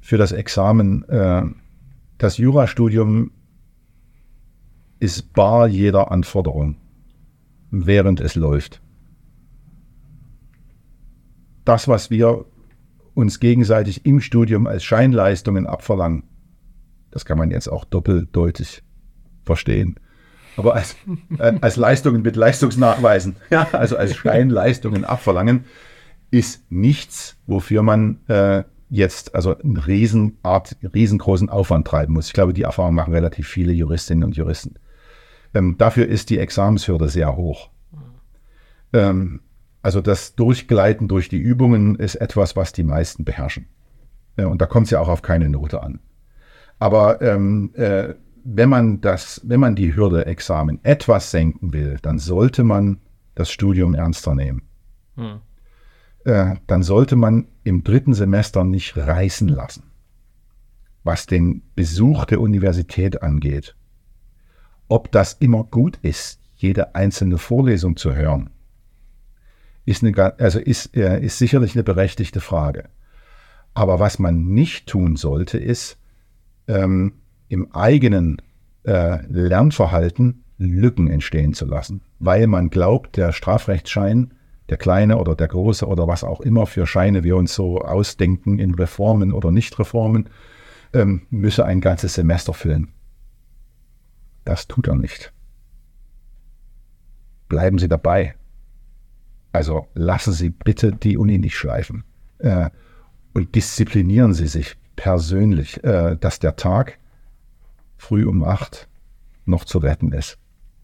für das Examen, äh, das Jurastudium ist bar jeder Anforderung, während es läuft das, was wir uns gegenseitig im Studium als Scheinleistungen abverlangen, das kann man jetzt auch doppeldeutig verstehen. Aber als, äh, als Leistungen mit Leistungsnachweisen, ja, also als Scheinleistungen abverlangen, ist nichts, wofür man äh, jetzt also einen Riesenart, riesengroßen Aufwand treiben muss. Ich glaube, die Erfahrung machen relativ viele Juristinnen und Juristen. Ähm, dafür ist die Examenshürde sehr hoch. Ähm, also das Durchgleiten durch die Übungen ist etwas, was die meisten beherrschen. Und da kommt es ja auch auf keine Note an. Aber ähm, äh, wenn man das, wenn man die Hürde Examen etwas senken will, dann sollte man das Studium ernster nehmen. Hm. Äh, dann sollte man im dritten Semester nicht reißen lassen, was den Besuch der Universität angeht. Ob das immer gut ist, jede einzelne Vorlesung zu hören, ist, eine, also ist, ist sicherlich eine berechtigte Frage. Aber was man nicht tun sollte, ist ähm, im eigenen äh, Lernverhalten Lücken entstehen zu lassen, weil man glaubt, der Strafrechtsschein, der kleine oder der große oder was auch immer für Scheine wir uns so ausdenken in Reformen oder Nichtreformen, ähm, müsse ein ganzes Semester füllen. Das tut er nicht. Bleiben Sie dabei. Also lassen Sie bitte die Uni nicht schleifen äh, und disziplinieren Sie sich persönlich, äh, dass der Tag früh um acht noch zu retten ist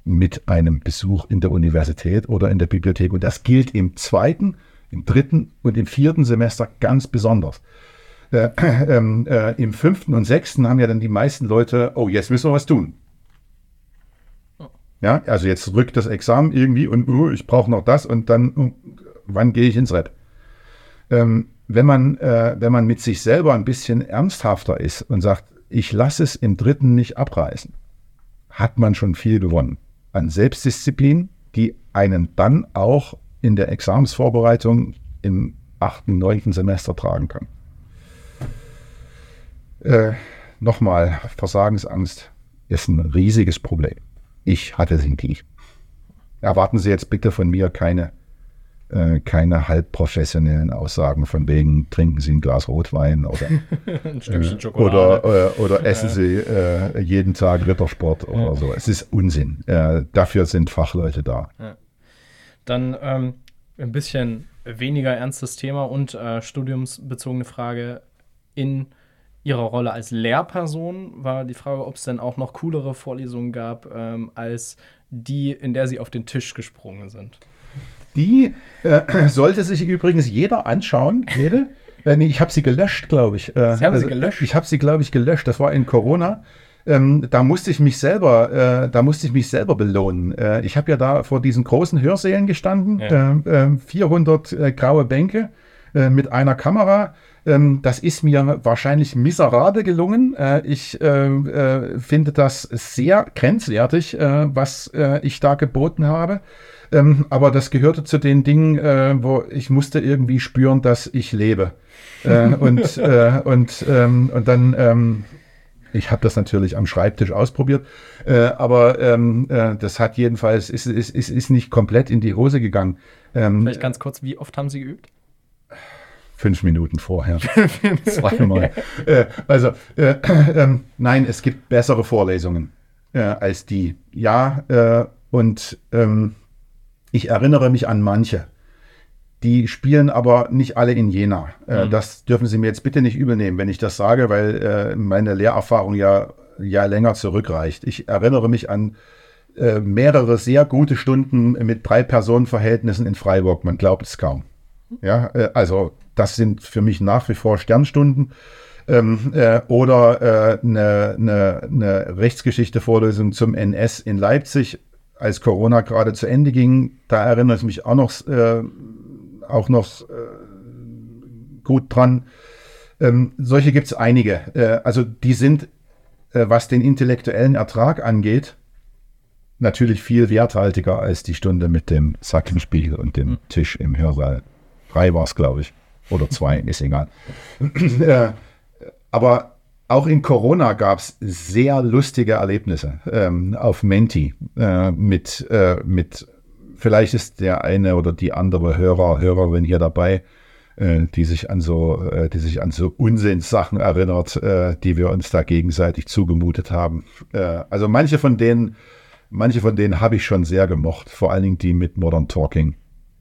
mit einem Besuch in der Universität oder in der Bibliothek. Und das gilt im zweiten, im dritten und im vierten Semester ganz besonders. Äh, ähm, äh, Im fünften und sechsten haben ja dann die meisten Leute, oh, jetzt müssen wir was tun. Ja, also jetzt rückt das Examen irgendwie und uh, ich brauche noch das und dann, uh, wann gehe ich ins Rep? Ähm, wenn, man, äh, wenn man mit sich selber ein bisschen ernsthafter ist und sagt, ich lasse es im dritten nicht abreißen, hat man schon viel gewonnen an Selbstdisziplin, die einen dann auch in der Examensvorbereitung im achten, neunten Semester tragen kann. Äh, Nochmal, Versagensangst ist ein riesiges Problem. Ich hatte sie nie. Erwarten Sie jetzt bitte von mir keine, äh, keine halbprofessionellen Aussagen von wegen, trinken Sie ein Glas Rotwein oder, äh. Oder, äh, oder essen Sie äh, jeden Tag Rittersport ja. oder so. Es ist Unsinn. Äh, dafür sind Fachleute da. Ja. Dann ähm, ein bisschen weniger ernstes Thema und äh, studiumsbezogene Frage in ihrer Rolle als Lehrperson war die Frage, ob es denn auch noch coolere Vorlesungen gab ähm, als die, in der sie auf den Tisch gesprungen sind. Die äh, sollte sich übrigens jeder anschauen, jede, Äh, nee, ich habe sie gelöscht, glaube ich. Äh, Sie haben sie gelöscht? Ich habe sie, glaube ich, gelöscht. Das war in Corona. Ähm, da musste ich mich selber, äh, da musste ich mich selber belohnen. Äh, ich habe ja da vor diesen großen Hörsälen gestanden, Ja. äh, äh, 400 äh, graue Bänke äh, mit einer Kamera. Ähm, das ist mir wahrscheinlich miserabel gelungen. Äh, ich äh, äh, finde das sehr grenzwertig, äh, was ich da geboten habe. Ähm, aber das gehörte zu den Dingen, wo ich musste irgendwie spüren, dass ich lebe. und, und, ähm, und dann, ähm, ich habe das natürlich am Schreibtisch ausprobiert, äh, aber ähm, äh, das hat jedenfalls, ist, ist, ist, ist nicht komplett in die Hose gegangen. Ähm, Vielleicht ganz kurz, wie oft haben Sie geübt? Fünf Minuten vorher. Zweimal. äh, also, äh, ähm, nein, es gibt bessere Vorlesungen äh, als die. Ja, äh, und ähm, ich erinnere mich an manche. Die spielen aber nicht alle in Jena. Äh, Mhm. Das dürfen Sie mir jetzt bitte nicht übernehmen, wenn ich das sage, weil äh, meine Lehrerfahrung ja, ja länger zurückreicht. Ich erinnere mich an äh, mehrere sehr gute Stunden mit drei Personenverhältnissen in Freiburg. Man glaubt es kaum. Ja, äh, also das sind für mich nach wie vor Sternstunden. Ähm, äh, oder äh, eine, eine, eine Rechtsgeschichte-Vorlesung zum NS in Leipzig, als Corona gerade zu Ende ging. Da erinnere ich mich auch noch, äh, auch noch äh, gut dran. Ähm, solche gibt es einige. Äh, also die sind, äh, was den intellektuellen Ertrag angeht, natürlich viel werthaltiger als die Stunde mit dem Sackenspiegel und dem Tisch im Hörsaal. Drei war es, glaube ich. Oder zwei, ist egal. Äh, Aber auch in Corona gab es sehr lustige Erlebnisse ähm, auf Menti äh, mit, äh, mit, vielleicht ist der eine oder die andere Hörer, Hörerin hier dabei, äh, die sich an so, äh, die sich an so Unsinnssachen erinnert, äh, die wir uns da gegenseitig zugemutet haben. Also manche von denen, manche von denen habe ich schon sehr gemocht, vor allen Dingen die mit Modern Talking.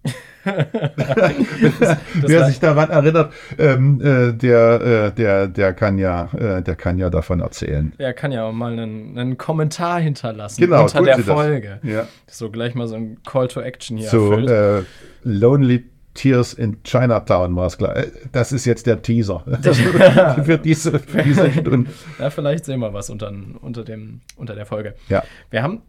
Wer sich daran erinnert, ähm, äh, der, äh, der, der kann ja, äh, der kann ja davon erzählen. Er kann ja auch mal einen, einen Kommentar hinterlassen Genau, unter der Sie das. Folge. Ja. So gleich mal so ein Call to Action hier So erfüllt. äh, Lonely Tears in Chinatown war es klar. Äh, Das ist jetzt der Teaser für diese, für diese Stunde. Ja, vielleicht sehen wir was unter, unter, dem, unter der Folge. Ja. Wir haben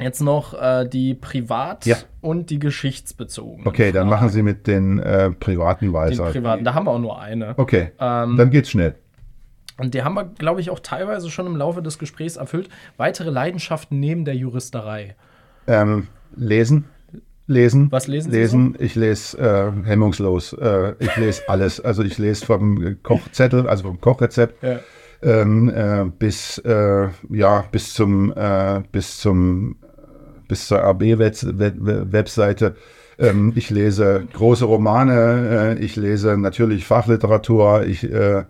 jetzt noch äh, die Privat- Ja. und die geschichtsbezogenen. Okay, dann Fragen. machen Sie mit den äh, privaten weiter. privaten. Da haben wir auch nur eine. Okay, Ähm, dann geht's schnell. Und die haben wir, glaube ich, auch teilweise schon im Laufe des Gesprächs erfüllt. Weitere Leidenschaften neben der Juristerei. Ähm, lesen. Lesen. Was lesen Sie Lesen. Ich lese äh, hemmungslos. Äh, ich lese alles. Also ich lese vom Kochzettel, also vom Kochrezept Ja. ähm, äh, bis äh, ja bis zum äh, bis zum bis zur RB-Webseite. Ähm, ich lese große Romane, äh, ich lese natürlich Fachliteratur, ich äh,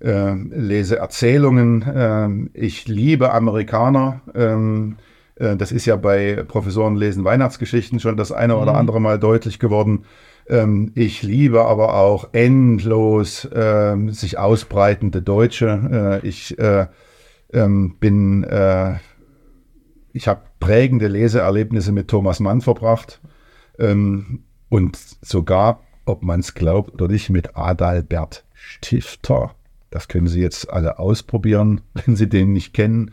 äh, lese Erzählungen, äh, ich liebe Amerikaner. Ähm, äh, das ist ja bei Professoren lesen Weihnachtsgeschichten schon das eine oder andere Mal deutlich geworden. Ähm, ich liebe aber auch endlos ähm, sich ausbreitende Deutsche. Äh, ich äh, ähm, bin, äh, ich habe prägende Leseerlebnisse mit Thomas Mann verbracht ähm, und sogar, ob man es glaubt oder nicht, mit Adalbert Stifter. Das können Sie jetzt alle ausprobieren, wenn Sie den nicht kennen.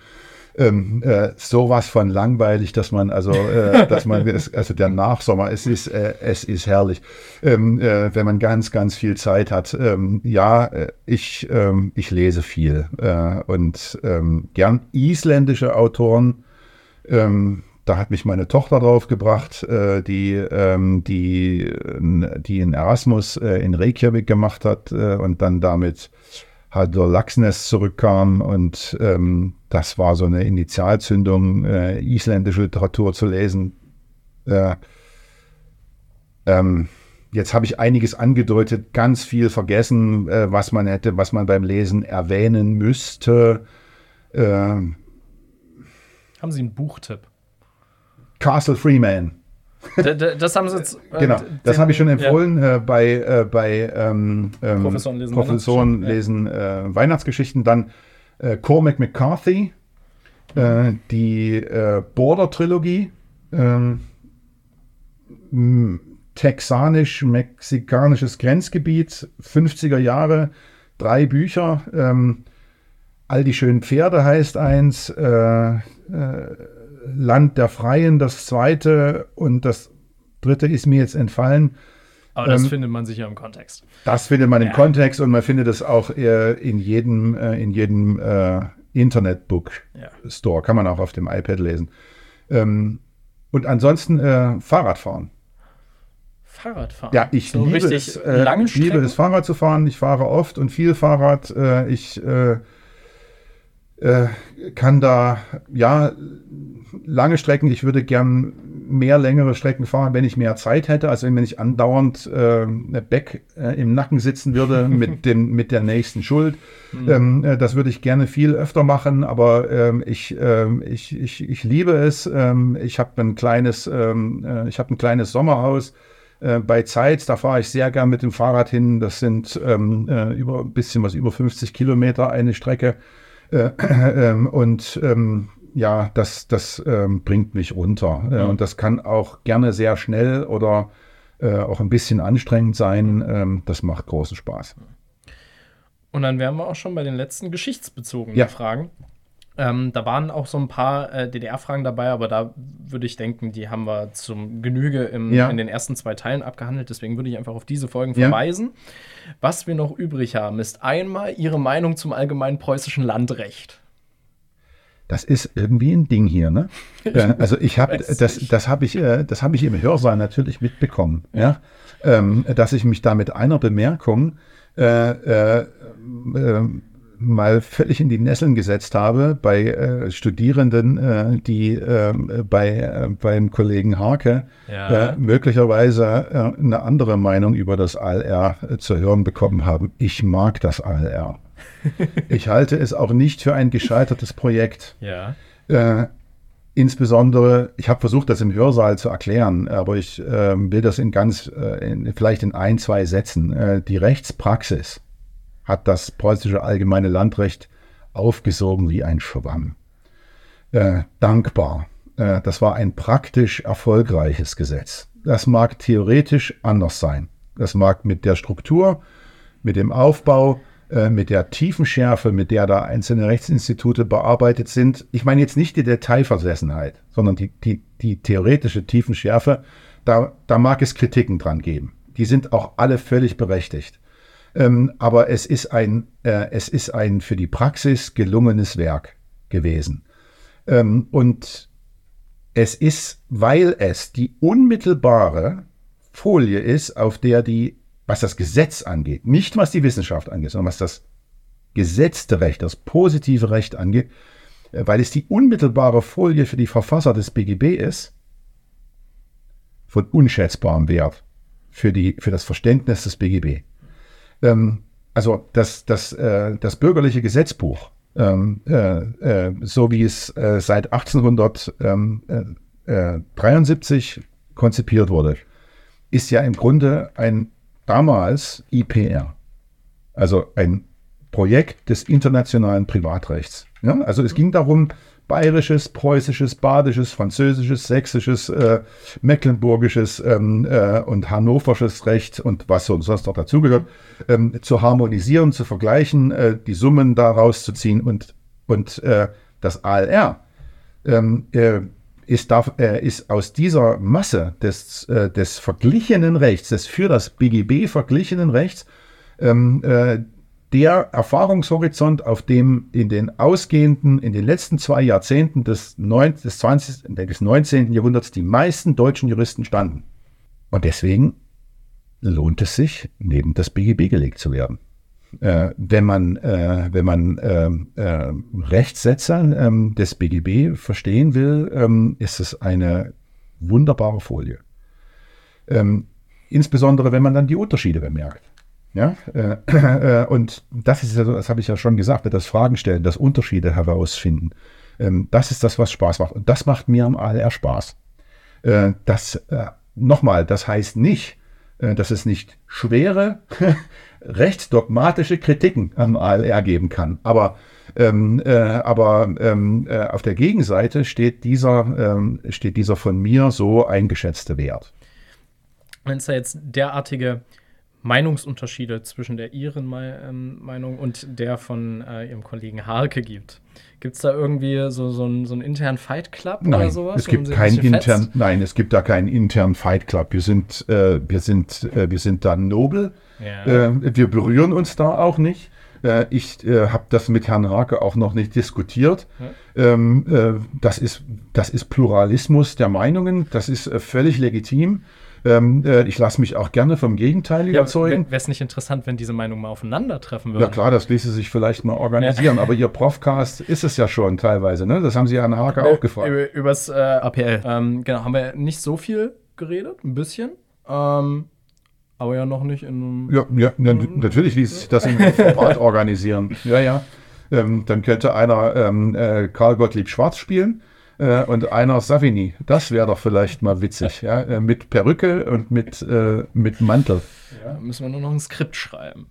Ähm, äh, sowas von langweilig, dass man also, äh, dass man, also der Nachsommer, es ist, äh, es ist herrlich, ähm, äh, wenn man ganz, ganz viel Zeit hat. Ähm, ja, äh, ich, ähm, ich lese viel äh, und ähm, gern isländische Autoren. Ähm, da hat mich meine Tochter drauf gebracht, äh, die, ähm, die, äh, die in Erasmus äh, in Reykjavik gemacht hat äh, und dann damit Haldur Laxness zurückkam und ähm, das war so eine Initialzündung, äh, isländische Literatur zu lesen. Äh, ähm, jetzt habe ich einiges angedeutet, ganz viel vergessen, was man hätte, was man beim Lesen erwähnen müsste. Ähm, Haben Sie einen Buchtipp? Castle Freeman. Das haben Sie jetzt. äh, Genau, das habe ich schon ja. empfohlen äh, bei, äh, bei ähm, ähm, Professoren lesen Professoren Weihnachtsgeschichten, lesen äh, Weihnachtsgeschichten. Dann äh, Cormac McCarthy, äh, die Border-Trilogie, ähm, texanisch-mexikanisches Grenzgebiet, 50er Jahre, drei Bücher. Ähm, All die schönen Pferde heißt eins, äh, äh, Land der Freien das zweite und das dritte ist mir jetzt entfallen. Aber das ähm, findet man sicher im Kontext. Das findet man ja. im Kontext und man findet es auch in jedem, äh, in jedem äh, Internetbook ja. Store. Kann man auch auf dem iPad lesen. Ähm, und ansonsten äh, Fahrradfahren. Fahrradfahren? Ja, ich, so liebe, es, äh, ich liebe es, Fahrrad zu fahren. Ich fahre oft und viel Fahrrad. Äh, ich äh, kann da, ja, lange Strecken, ich würde gern mehr längere Strecken fahren, wenn ich mehr Zeit hätte. Also wenn ich andauernd äh, Back äh, im Nacken sitzen würde mit, dem, mit der nächsten Schuld. Mhm. Ähm, äh, das würde ich gerne viel öfter machen, aber ähm, ich, ähm, ich, ich, ich liebe es. Ähm, ich habe ein kleines, ähm, äh, ich habe ein kleines Sommerhaus äh, bei Zeit, da fahre ich sehr gern mit dem Fahrrad hin. Das sind ähm, äh, über ein bisschen was über 50 Kilometer eine Strecke. Äh, ähm, und ähm, ja, das, das ähm, bringt mich runter. Äh, mhm. Und das kann auch gerne sehr schnell oder äh, auch ein bisschen anstrengend sein. Ähm, das macht großen Spaß. Und dann wären wir auch schon bei den letzten geschichtsbezogenen ja. Fragen. Ähm, da waren auch so ein paar äh, DDR-Fragen dabei, aber da würde ich denken, die haben wir zum Genüge im, ja. in den ersten zwei Teilen abgehandelt. Deswegen würde ich einfach auf diese Folgen ja. verweisen. Was wir noch übrig haben, ist einmal Ihre Meinung zum allgemeinen preußischen Landrecht. Das ist irgendwie ein Ding hier, ne? äh, also ich habe das, das habe ich, äh, das habe ich im Hörsaal natürlich mitbekommen, ja, ähm, dass ich mich da mit einer Bemerkung äh, äh, ähm, mal völlig in die Nesseln gesetzt habe bei äh, Studierenden, äh, die äh, bei äh, beim Kollegen Harke ja. Äh, möglicherweise äh, eine andere Meinung über das ALR zu hören bekommen haben. Ich mag das ALR. ich halte es auch nicht für ein gescheitertes Projekt. Ja. Insbesondere, ich habe versucht, das im Hörsaal zu erklären, aber ich will das in ganz, äh, in, vielleicht in ein, zwei Sätzen. Die Rechtspraxis hat das preußische allgemeine Landrecht aufgesogen wie ein Schwamm. Äh, dankbar. Äh, das war ein praktisch erfolgreiches Gesetz. Das mag theoretisch anders sein. Das mag mit der Struktur, mit dem Aufbau, äh, mit der Tiefenschärfe, mit der da einzelne Rechtsinstitute bearbeitet sind. Ich meine jetzt nicht die Detailversessenheit, sondern die, die, die theoretische Tiefenschärfe. Da, da mag es Kritiken dran geben. Die sind auch alle völlig berechtigt. Ähm, aber es ist ein, äh, es ist ein für die Praxis gelungenes Werk gewesen. Ähm, und es ist, weil es die unmittelbare Folie ist, auf der die, was das Gesetz angeht, nicht was die Wissenschaft angeht, sondern was das gesetzte Recht, das positive Recht angeht, äh, weil es die unmittelbare Folie für die Verfasser des BGB ist, von unschätzbarem Wert für, die, für das Verständnis des BGB ähm, also das, das, äh, das bürgerliche Gesetzbuch, ähm, äh, äh, so wie es äh, seit 1873 konzipiert wurde, ist ja im Grunde ein damals IPR, also ein Projekt des internationalen Privatrechts. Ja? Also es ging darum, bayerisches, preußisches, badisches, französisches, sächsisches, äh, mecklenburgisches ähm, äh, und hannoversches Recht und was sonst noch dazugehört, ähm, zu harmonisieren, zu vergleichen, äh, die Summen daraus zu ziehen und, und äh, das ALR ähm, äh, ist, darf, äh, ist aus dieser Masse des, des verglichenen Rechts, des für das BGB verglichenen Rechts, ähm, äh, der Erfahrungshorizont, auf dem in den ausgehenden, in den letzten zwei Jahrzehnten des, 9, des, 20, des 19. Jahrhunderts die meisten deutschen Juristen standen. Und deswegen lohnt es sich, neben das BGB gelegt zu werden. Äh, wenn man, äh, wenn man ähm, äh, Rechtssetzer ähm, des BGB verstehen will, ähm, ist es eine wunderbare Folie. Ähm, insbesondere wenn man dann die Unterschiede bemerkt. Ja, äh, äh, und das ist ja so, das habe ich ja schon gesagt, das Fragen stellen, das Unterschiede herausfinden. Ähm, das ist das, was Spaß macht. Und das macht mir am ALR Spaß. Äh, das, nochmal, das heißt nicht, dass es nicht schwere, recht dogmatische Kritiken am ALR geben kann. Aber, ähm, äh, aber ähm, auf der Gegenseite steht dieser, ähm, steht dieser von mir so eingeschätzte Wert. wenn es da jetzt derartige Meinungsunterschiede zwischen der Ihren ähm, Meinung und der von äh, Ihrem Kollegen Harke gibt. Gibt es da irgendwie so, so, einen, so einen internen Fight Club nein, oder sowas? Es gibt keinen intern, nein, es gibt da keinen internen Fight Club. Wir sind, äh, wir sind, äh, wir sind da nobel. Ja. Äh, wir berühren uns da auch nicht. Äh, ich äh, habe das mit Herrn Harke auch noch nicht diskutiert. Ja. Ähm, äh, das, ist, das ist Pluralismus der Meinungen. Das ist völlig legitim. Ähm, äh, ich lasse mich auch gerne vom Gegenteil ja, überzeugen. Wäre es nicht interessant, wenn diese Meinungen mal aufeinandertreffen würden? Ja klar, das ließe sich vielleicht mal organisieren, ja. aber Ihr Profcast ist es ja schon teilweise, ne? Das haben Sie Herrn Hake äh, auch gefragt. Über, übers äh, APL. Ähm, genau, haben wir nicht so viel geredet, ein bisschen. Ähm, aber ja noch nicht in Ja, ja natürlich ließ sich das im Format organisieren. Ja, ja. Ähm, dann könnte einer ähm, äh, Karl Gottlieb Schwarz spielen äh, und einer Savini. Das wäre doch vielleicht mal witzig, ja, äh, mit Perücke und mit, äh, mit Mantel. Ja, müssen wir nur noch ein Skript schreiben.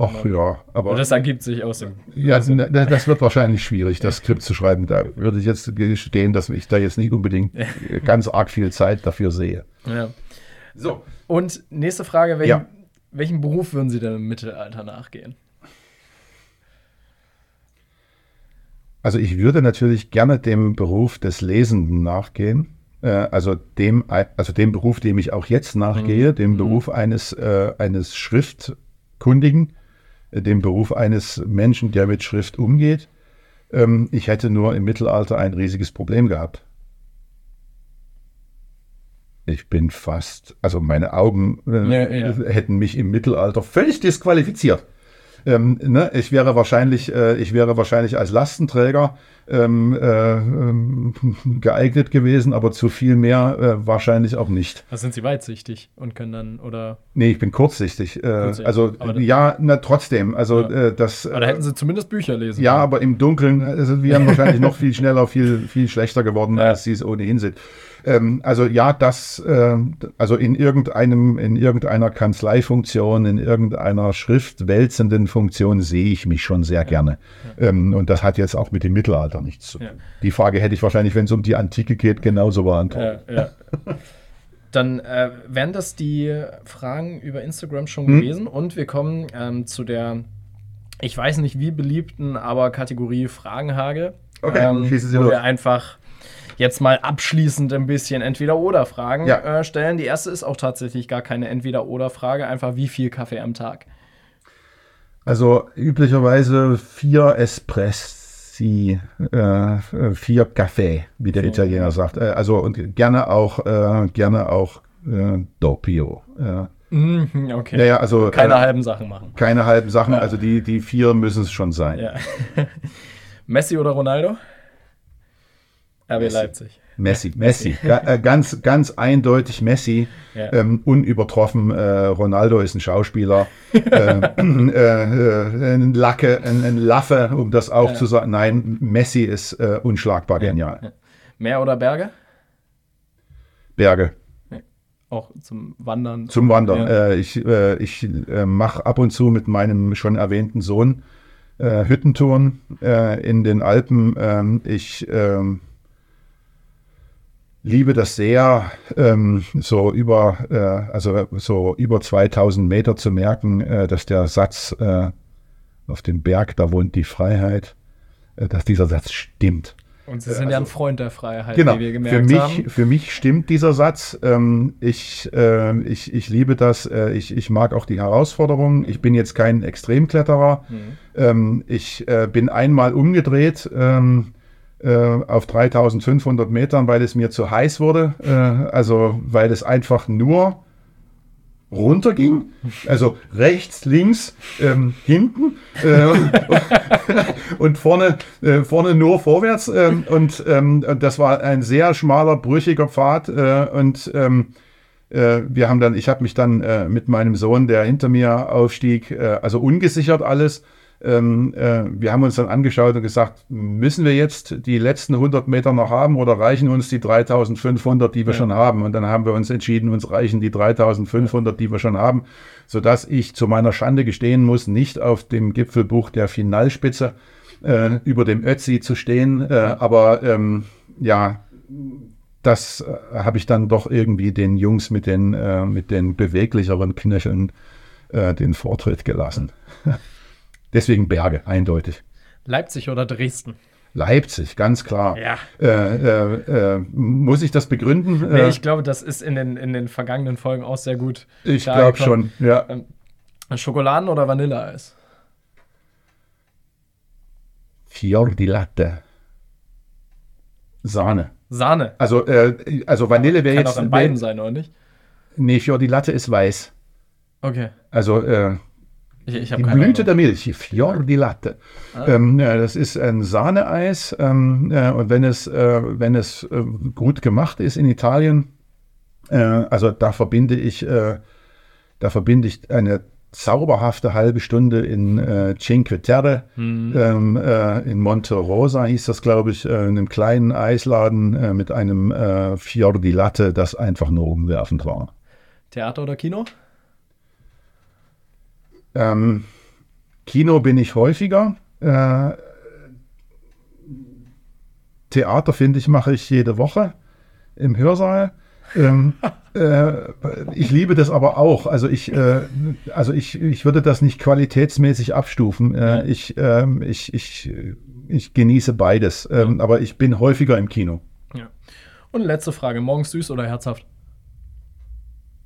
Ach ja, aber. Und das ergibt sich aus dem. Ja, das wird wahrscheinlich schwierig, das Skript zu schreiben. Da würde ich jetzt gestehen, dass ich da jetzt nicht unbedingt ganz arg viel Zeit dafür sehe. Ja. So. Und nächste Frage: welchen, ja. welchen Beruf würden Sie denn im Mittelalter nachgehen? Also ich würde natürlich gerne dem Beruf des Lesenden nachgehen. Äh, also dem, also dem Beruf, dem ich auch jetzt nachgehe, mhm. dem mhm. Beruf eines, äh, eines Schriftkundigen, äh, dem Beruf eines Menschen, der mit Schrift umgeht. Ähm, ich hätte nur im Mittelalter ein riesiges Problem gehabt. Ich bin fast, also meine Augen äh, ja, ja. hätten mich im Mittelalter völlig disqualifiziert. Ähm, ne, ich wäre wahrscheinlich, äh, ich wäre wahrscheinlich als Lastenträger ähm, äh, ähm, geeignet gewesen, aber zu viel mehr äh, wahrscheinlich auch nicht. Also sind Sie weitsichtig und können dann oder? Nee, ich bin kurzsichtig. Äh, kurzsichtig. Also ja, na trotzdem. Also ja. Äh, das. Aber da hätten Sie zumindest Bücher lesen. Ja, können. aber im Dunkeln, also wir wahrscheinlich noch viel schneller, viel viel schlechter geworden, ja. als Sie es ohnehin sind. Ähm, also ja, das, äh, also in irgendeinem, in irgendeiner Kanzleifunktion, in irgendeiner schriftwälzenden Funktion sehe ich mich schon sehr gerne. Ja. Ähm, und das hat jetzt auch mit dem Mittelalter nichts zu tun. Ja. Die Frage hätte ich wahrscheinlich, wenn es um die Antike geht, genauso beantwortet. Ja, Dann äh, wären das die Fragen über Instagram schon hm? gewesen und wir kommen ähm, zu der, ich weiß nicht wie beliebten, aber Kategorie Fragenhage. Okay, ähm, schießen Sie wo wir einfach jetzt mal abschließend ein bisschen Entweder-Oder-Fragen ja. äh, stellen. Die erste ist auch tatsächlich gar keine Entweder-Oder-Frage, einfach wie viel Kaffee am Tag? Also üblicherweise vier Espressi, äh, vier Kaffee, wie der so. Italiener sagt. Äh, also und gerne auch, äh, gerne auch äh, Doppio. Mhm, okay. Naja, also, keine äh, halben Sachen machen. Keine halben Sachen, ja. also die, die vier müssen es schon sein. Ja. Messi oder Ronaldo? RB Messi. Leipzig. Messi, Messi. Äh, ganz, ganz eindeutig Messi. Ja. Ähm, unübertroffen. Äh, Ronaldo ist ein Schauspieler. äh, äh, ein Lacke, ein, ein, Laffe, um das auch ja. zu sagen. Nein, Messi ist äh, unschlagbar genial. Ja. Meer oder Berge? Berge. Auch zum Wandern. Zum Wandern. Äh, ich ich mache ab und zu mit meinem schon erwähnten Sohn Hüttentouren in den Alpen. Ähm, ich ähm, liebe das sehr, ähm, so über, äh, also so über 2000 Meter zu merken, äh, dass der Satz äh, auf dem Berg, da wohnt die Freiheit, äh, dass dieser Satz stimmt. Und Sie sind also, ja ein also Freund der Freiheit, genau, wie wir gemerkt für mich, haben. Für mich stimmt dieser Satz. Ähm, ich, äh, ich, ich liebe das. Ich, ich mag auch die Herausforderungen. Ich bin jetzt kein Extremkletterer. Mhm. Ähm, ich bin einmal umgedreht. Ähm, äh, auf 3500 Metern, weil es mir zu heiß wurde. Äh, also weil es einfach nur runterging, also rechts, links, ähm, hinten äh, und vorne, äh, vorne nur vorwärts. Ähm, und ähm, das war ein sehr schmaler, brüchiger Pfad. Äh, und ähm, äh, wir haben dann, ich habe mich dann äh, mit meinem Sohn, der hinter mir aufstieg, äh, also ungesichert alles, ähm, äh, wir haben uns dann angeschaut und gesagt, müssen wir jetzt die letzten 100 Meter noch haben oder reichen uns die 3500, die wir ja. schon haben? Und dann haben wir uns entschieden, uns reichen die 3500, die wir schon haben, sodass ich zu meiner Schande gestehen muss, nicht auf dem Gipfelbuch der Finalspitze äh, über dem Ötzi zu stehen. Äh, aber ähm, ja, das äh, habe ich dann doch irgendwie den Jungs mit den, äh, mit den beweglicheren Knöcheln äh, den Vortritt gelassen. Deswegen Berge, eindeutig. Leipzig oder Dresden? Leipzig, ganz klar. Ja. Äh, äh, äh, muss ich das begründen? Nee, Äh, ich glaube, das ist in den, in den vergangenen Folgen auch sehr gut. ich glaube schon, ja. Schokoladen- oder Vanilleeis? Fior di Latte. Sahne. Sahne. Also, äh, also Vanille wäre Kann jetzt. auch in beiden sein, oder nicht? Nee, Fior di Latte ist weiß. Okay. Also äh, Ich, ich die Blüte Ahnung. der Milch, Fior di Latte. Ähm, ja, das ist ein Sahneeis. Ähm, äh, und wenn es, äh, wenn es äh, gut gemacht ist in Italien, äh, also da verbinde ich, äh, da verbinde ich eine zauberhafte halbe Stunde in äh, Cinque Terre, ähm, äh, in Monte Rosa hieß das, glaube ich, äh, in einem kleinen Eisladen äh, mit einem äh, Fior di Latte, das einfach nur umwerfend war. Theater oder Kino? Ähm, Kino bin ich häufiger. Äh, Theater, finde ich, mache ich jede Woche im Hörsaal. Ähm, äh, ich liebe das aber auch. Also ich, äh, also ich, ich würde das nicht qualitätsmäßig abstufen. Äh, ich, ähm, ich, ich, ich genieße beides. Ähm, aber ich bin häufiger im Kino. Ja. Und letzte Frage: Morgens süß oder herzhaft?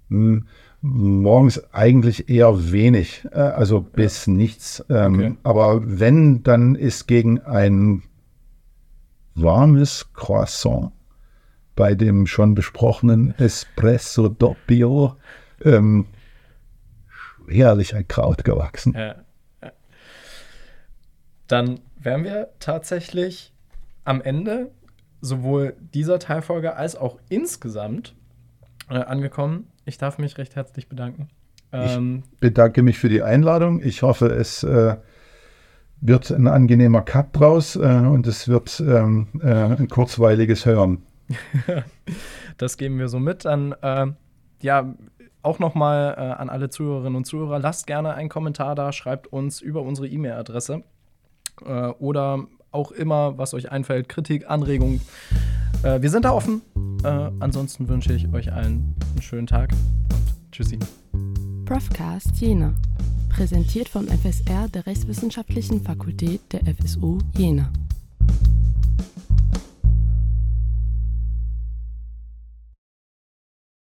Hm, Morgens eigentlich eher wenig, äh, also bis nichts. Ähm, Okay. Aber wenn, dann ist gegen ein warmes Croissant bei dem schon besprochenen Espresso Doppio ähm, herrlich ein Kraut gewachsen. Ja. ja. Dann wären wir tatsächlich am Ende sowohl dieser Teilfolge als auch insgesamt äh, angekommen. Ich darf mich recht herzlich bedanken. Ähm, bedanke mich für die Einladung. Ich hoffe, es äh, wird ein angenehmer Cut draus äh, und es wird ähm, äh, ein kurzweiliges Hören. das geben wir so mit. Dann, äh, ja, auch nochmal äh, an alle Zuhörerinnen und Zuhörer, lasst gerne einen Kommentar da, schreibt uns über unsere E-Mail-Adresse äh, oder auch immer, was euch einfällt, Kritik, Anregungen. Äh, wir sind da offen. Äh, ansonsten wünsche ich euch allen einen schönen Tag und tschüssi. Profcast Jena. Präsentiert vom FSR der Rechtswissenschaftlichen Fakultät der FSU Jena.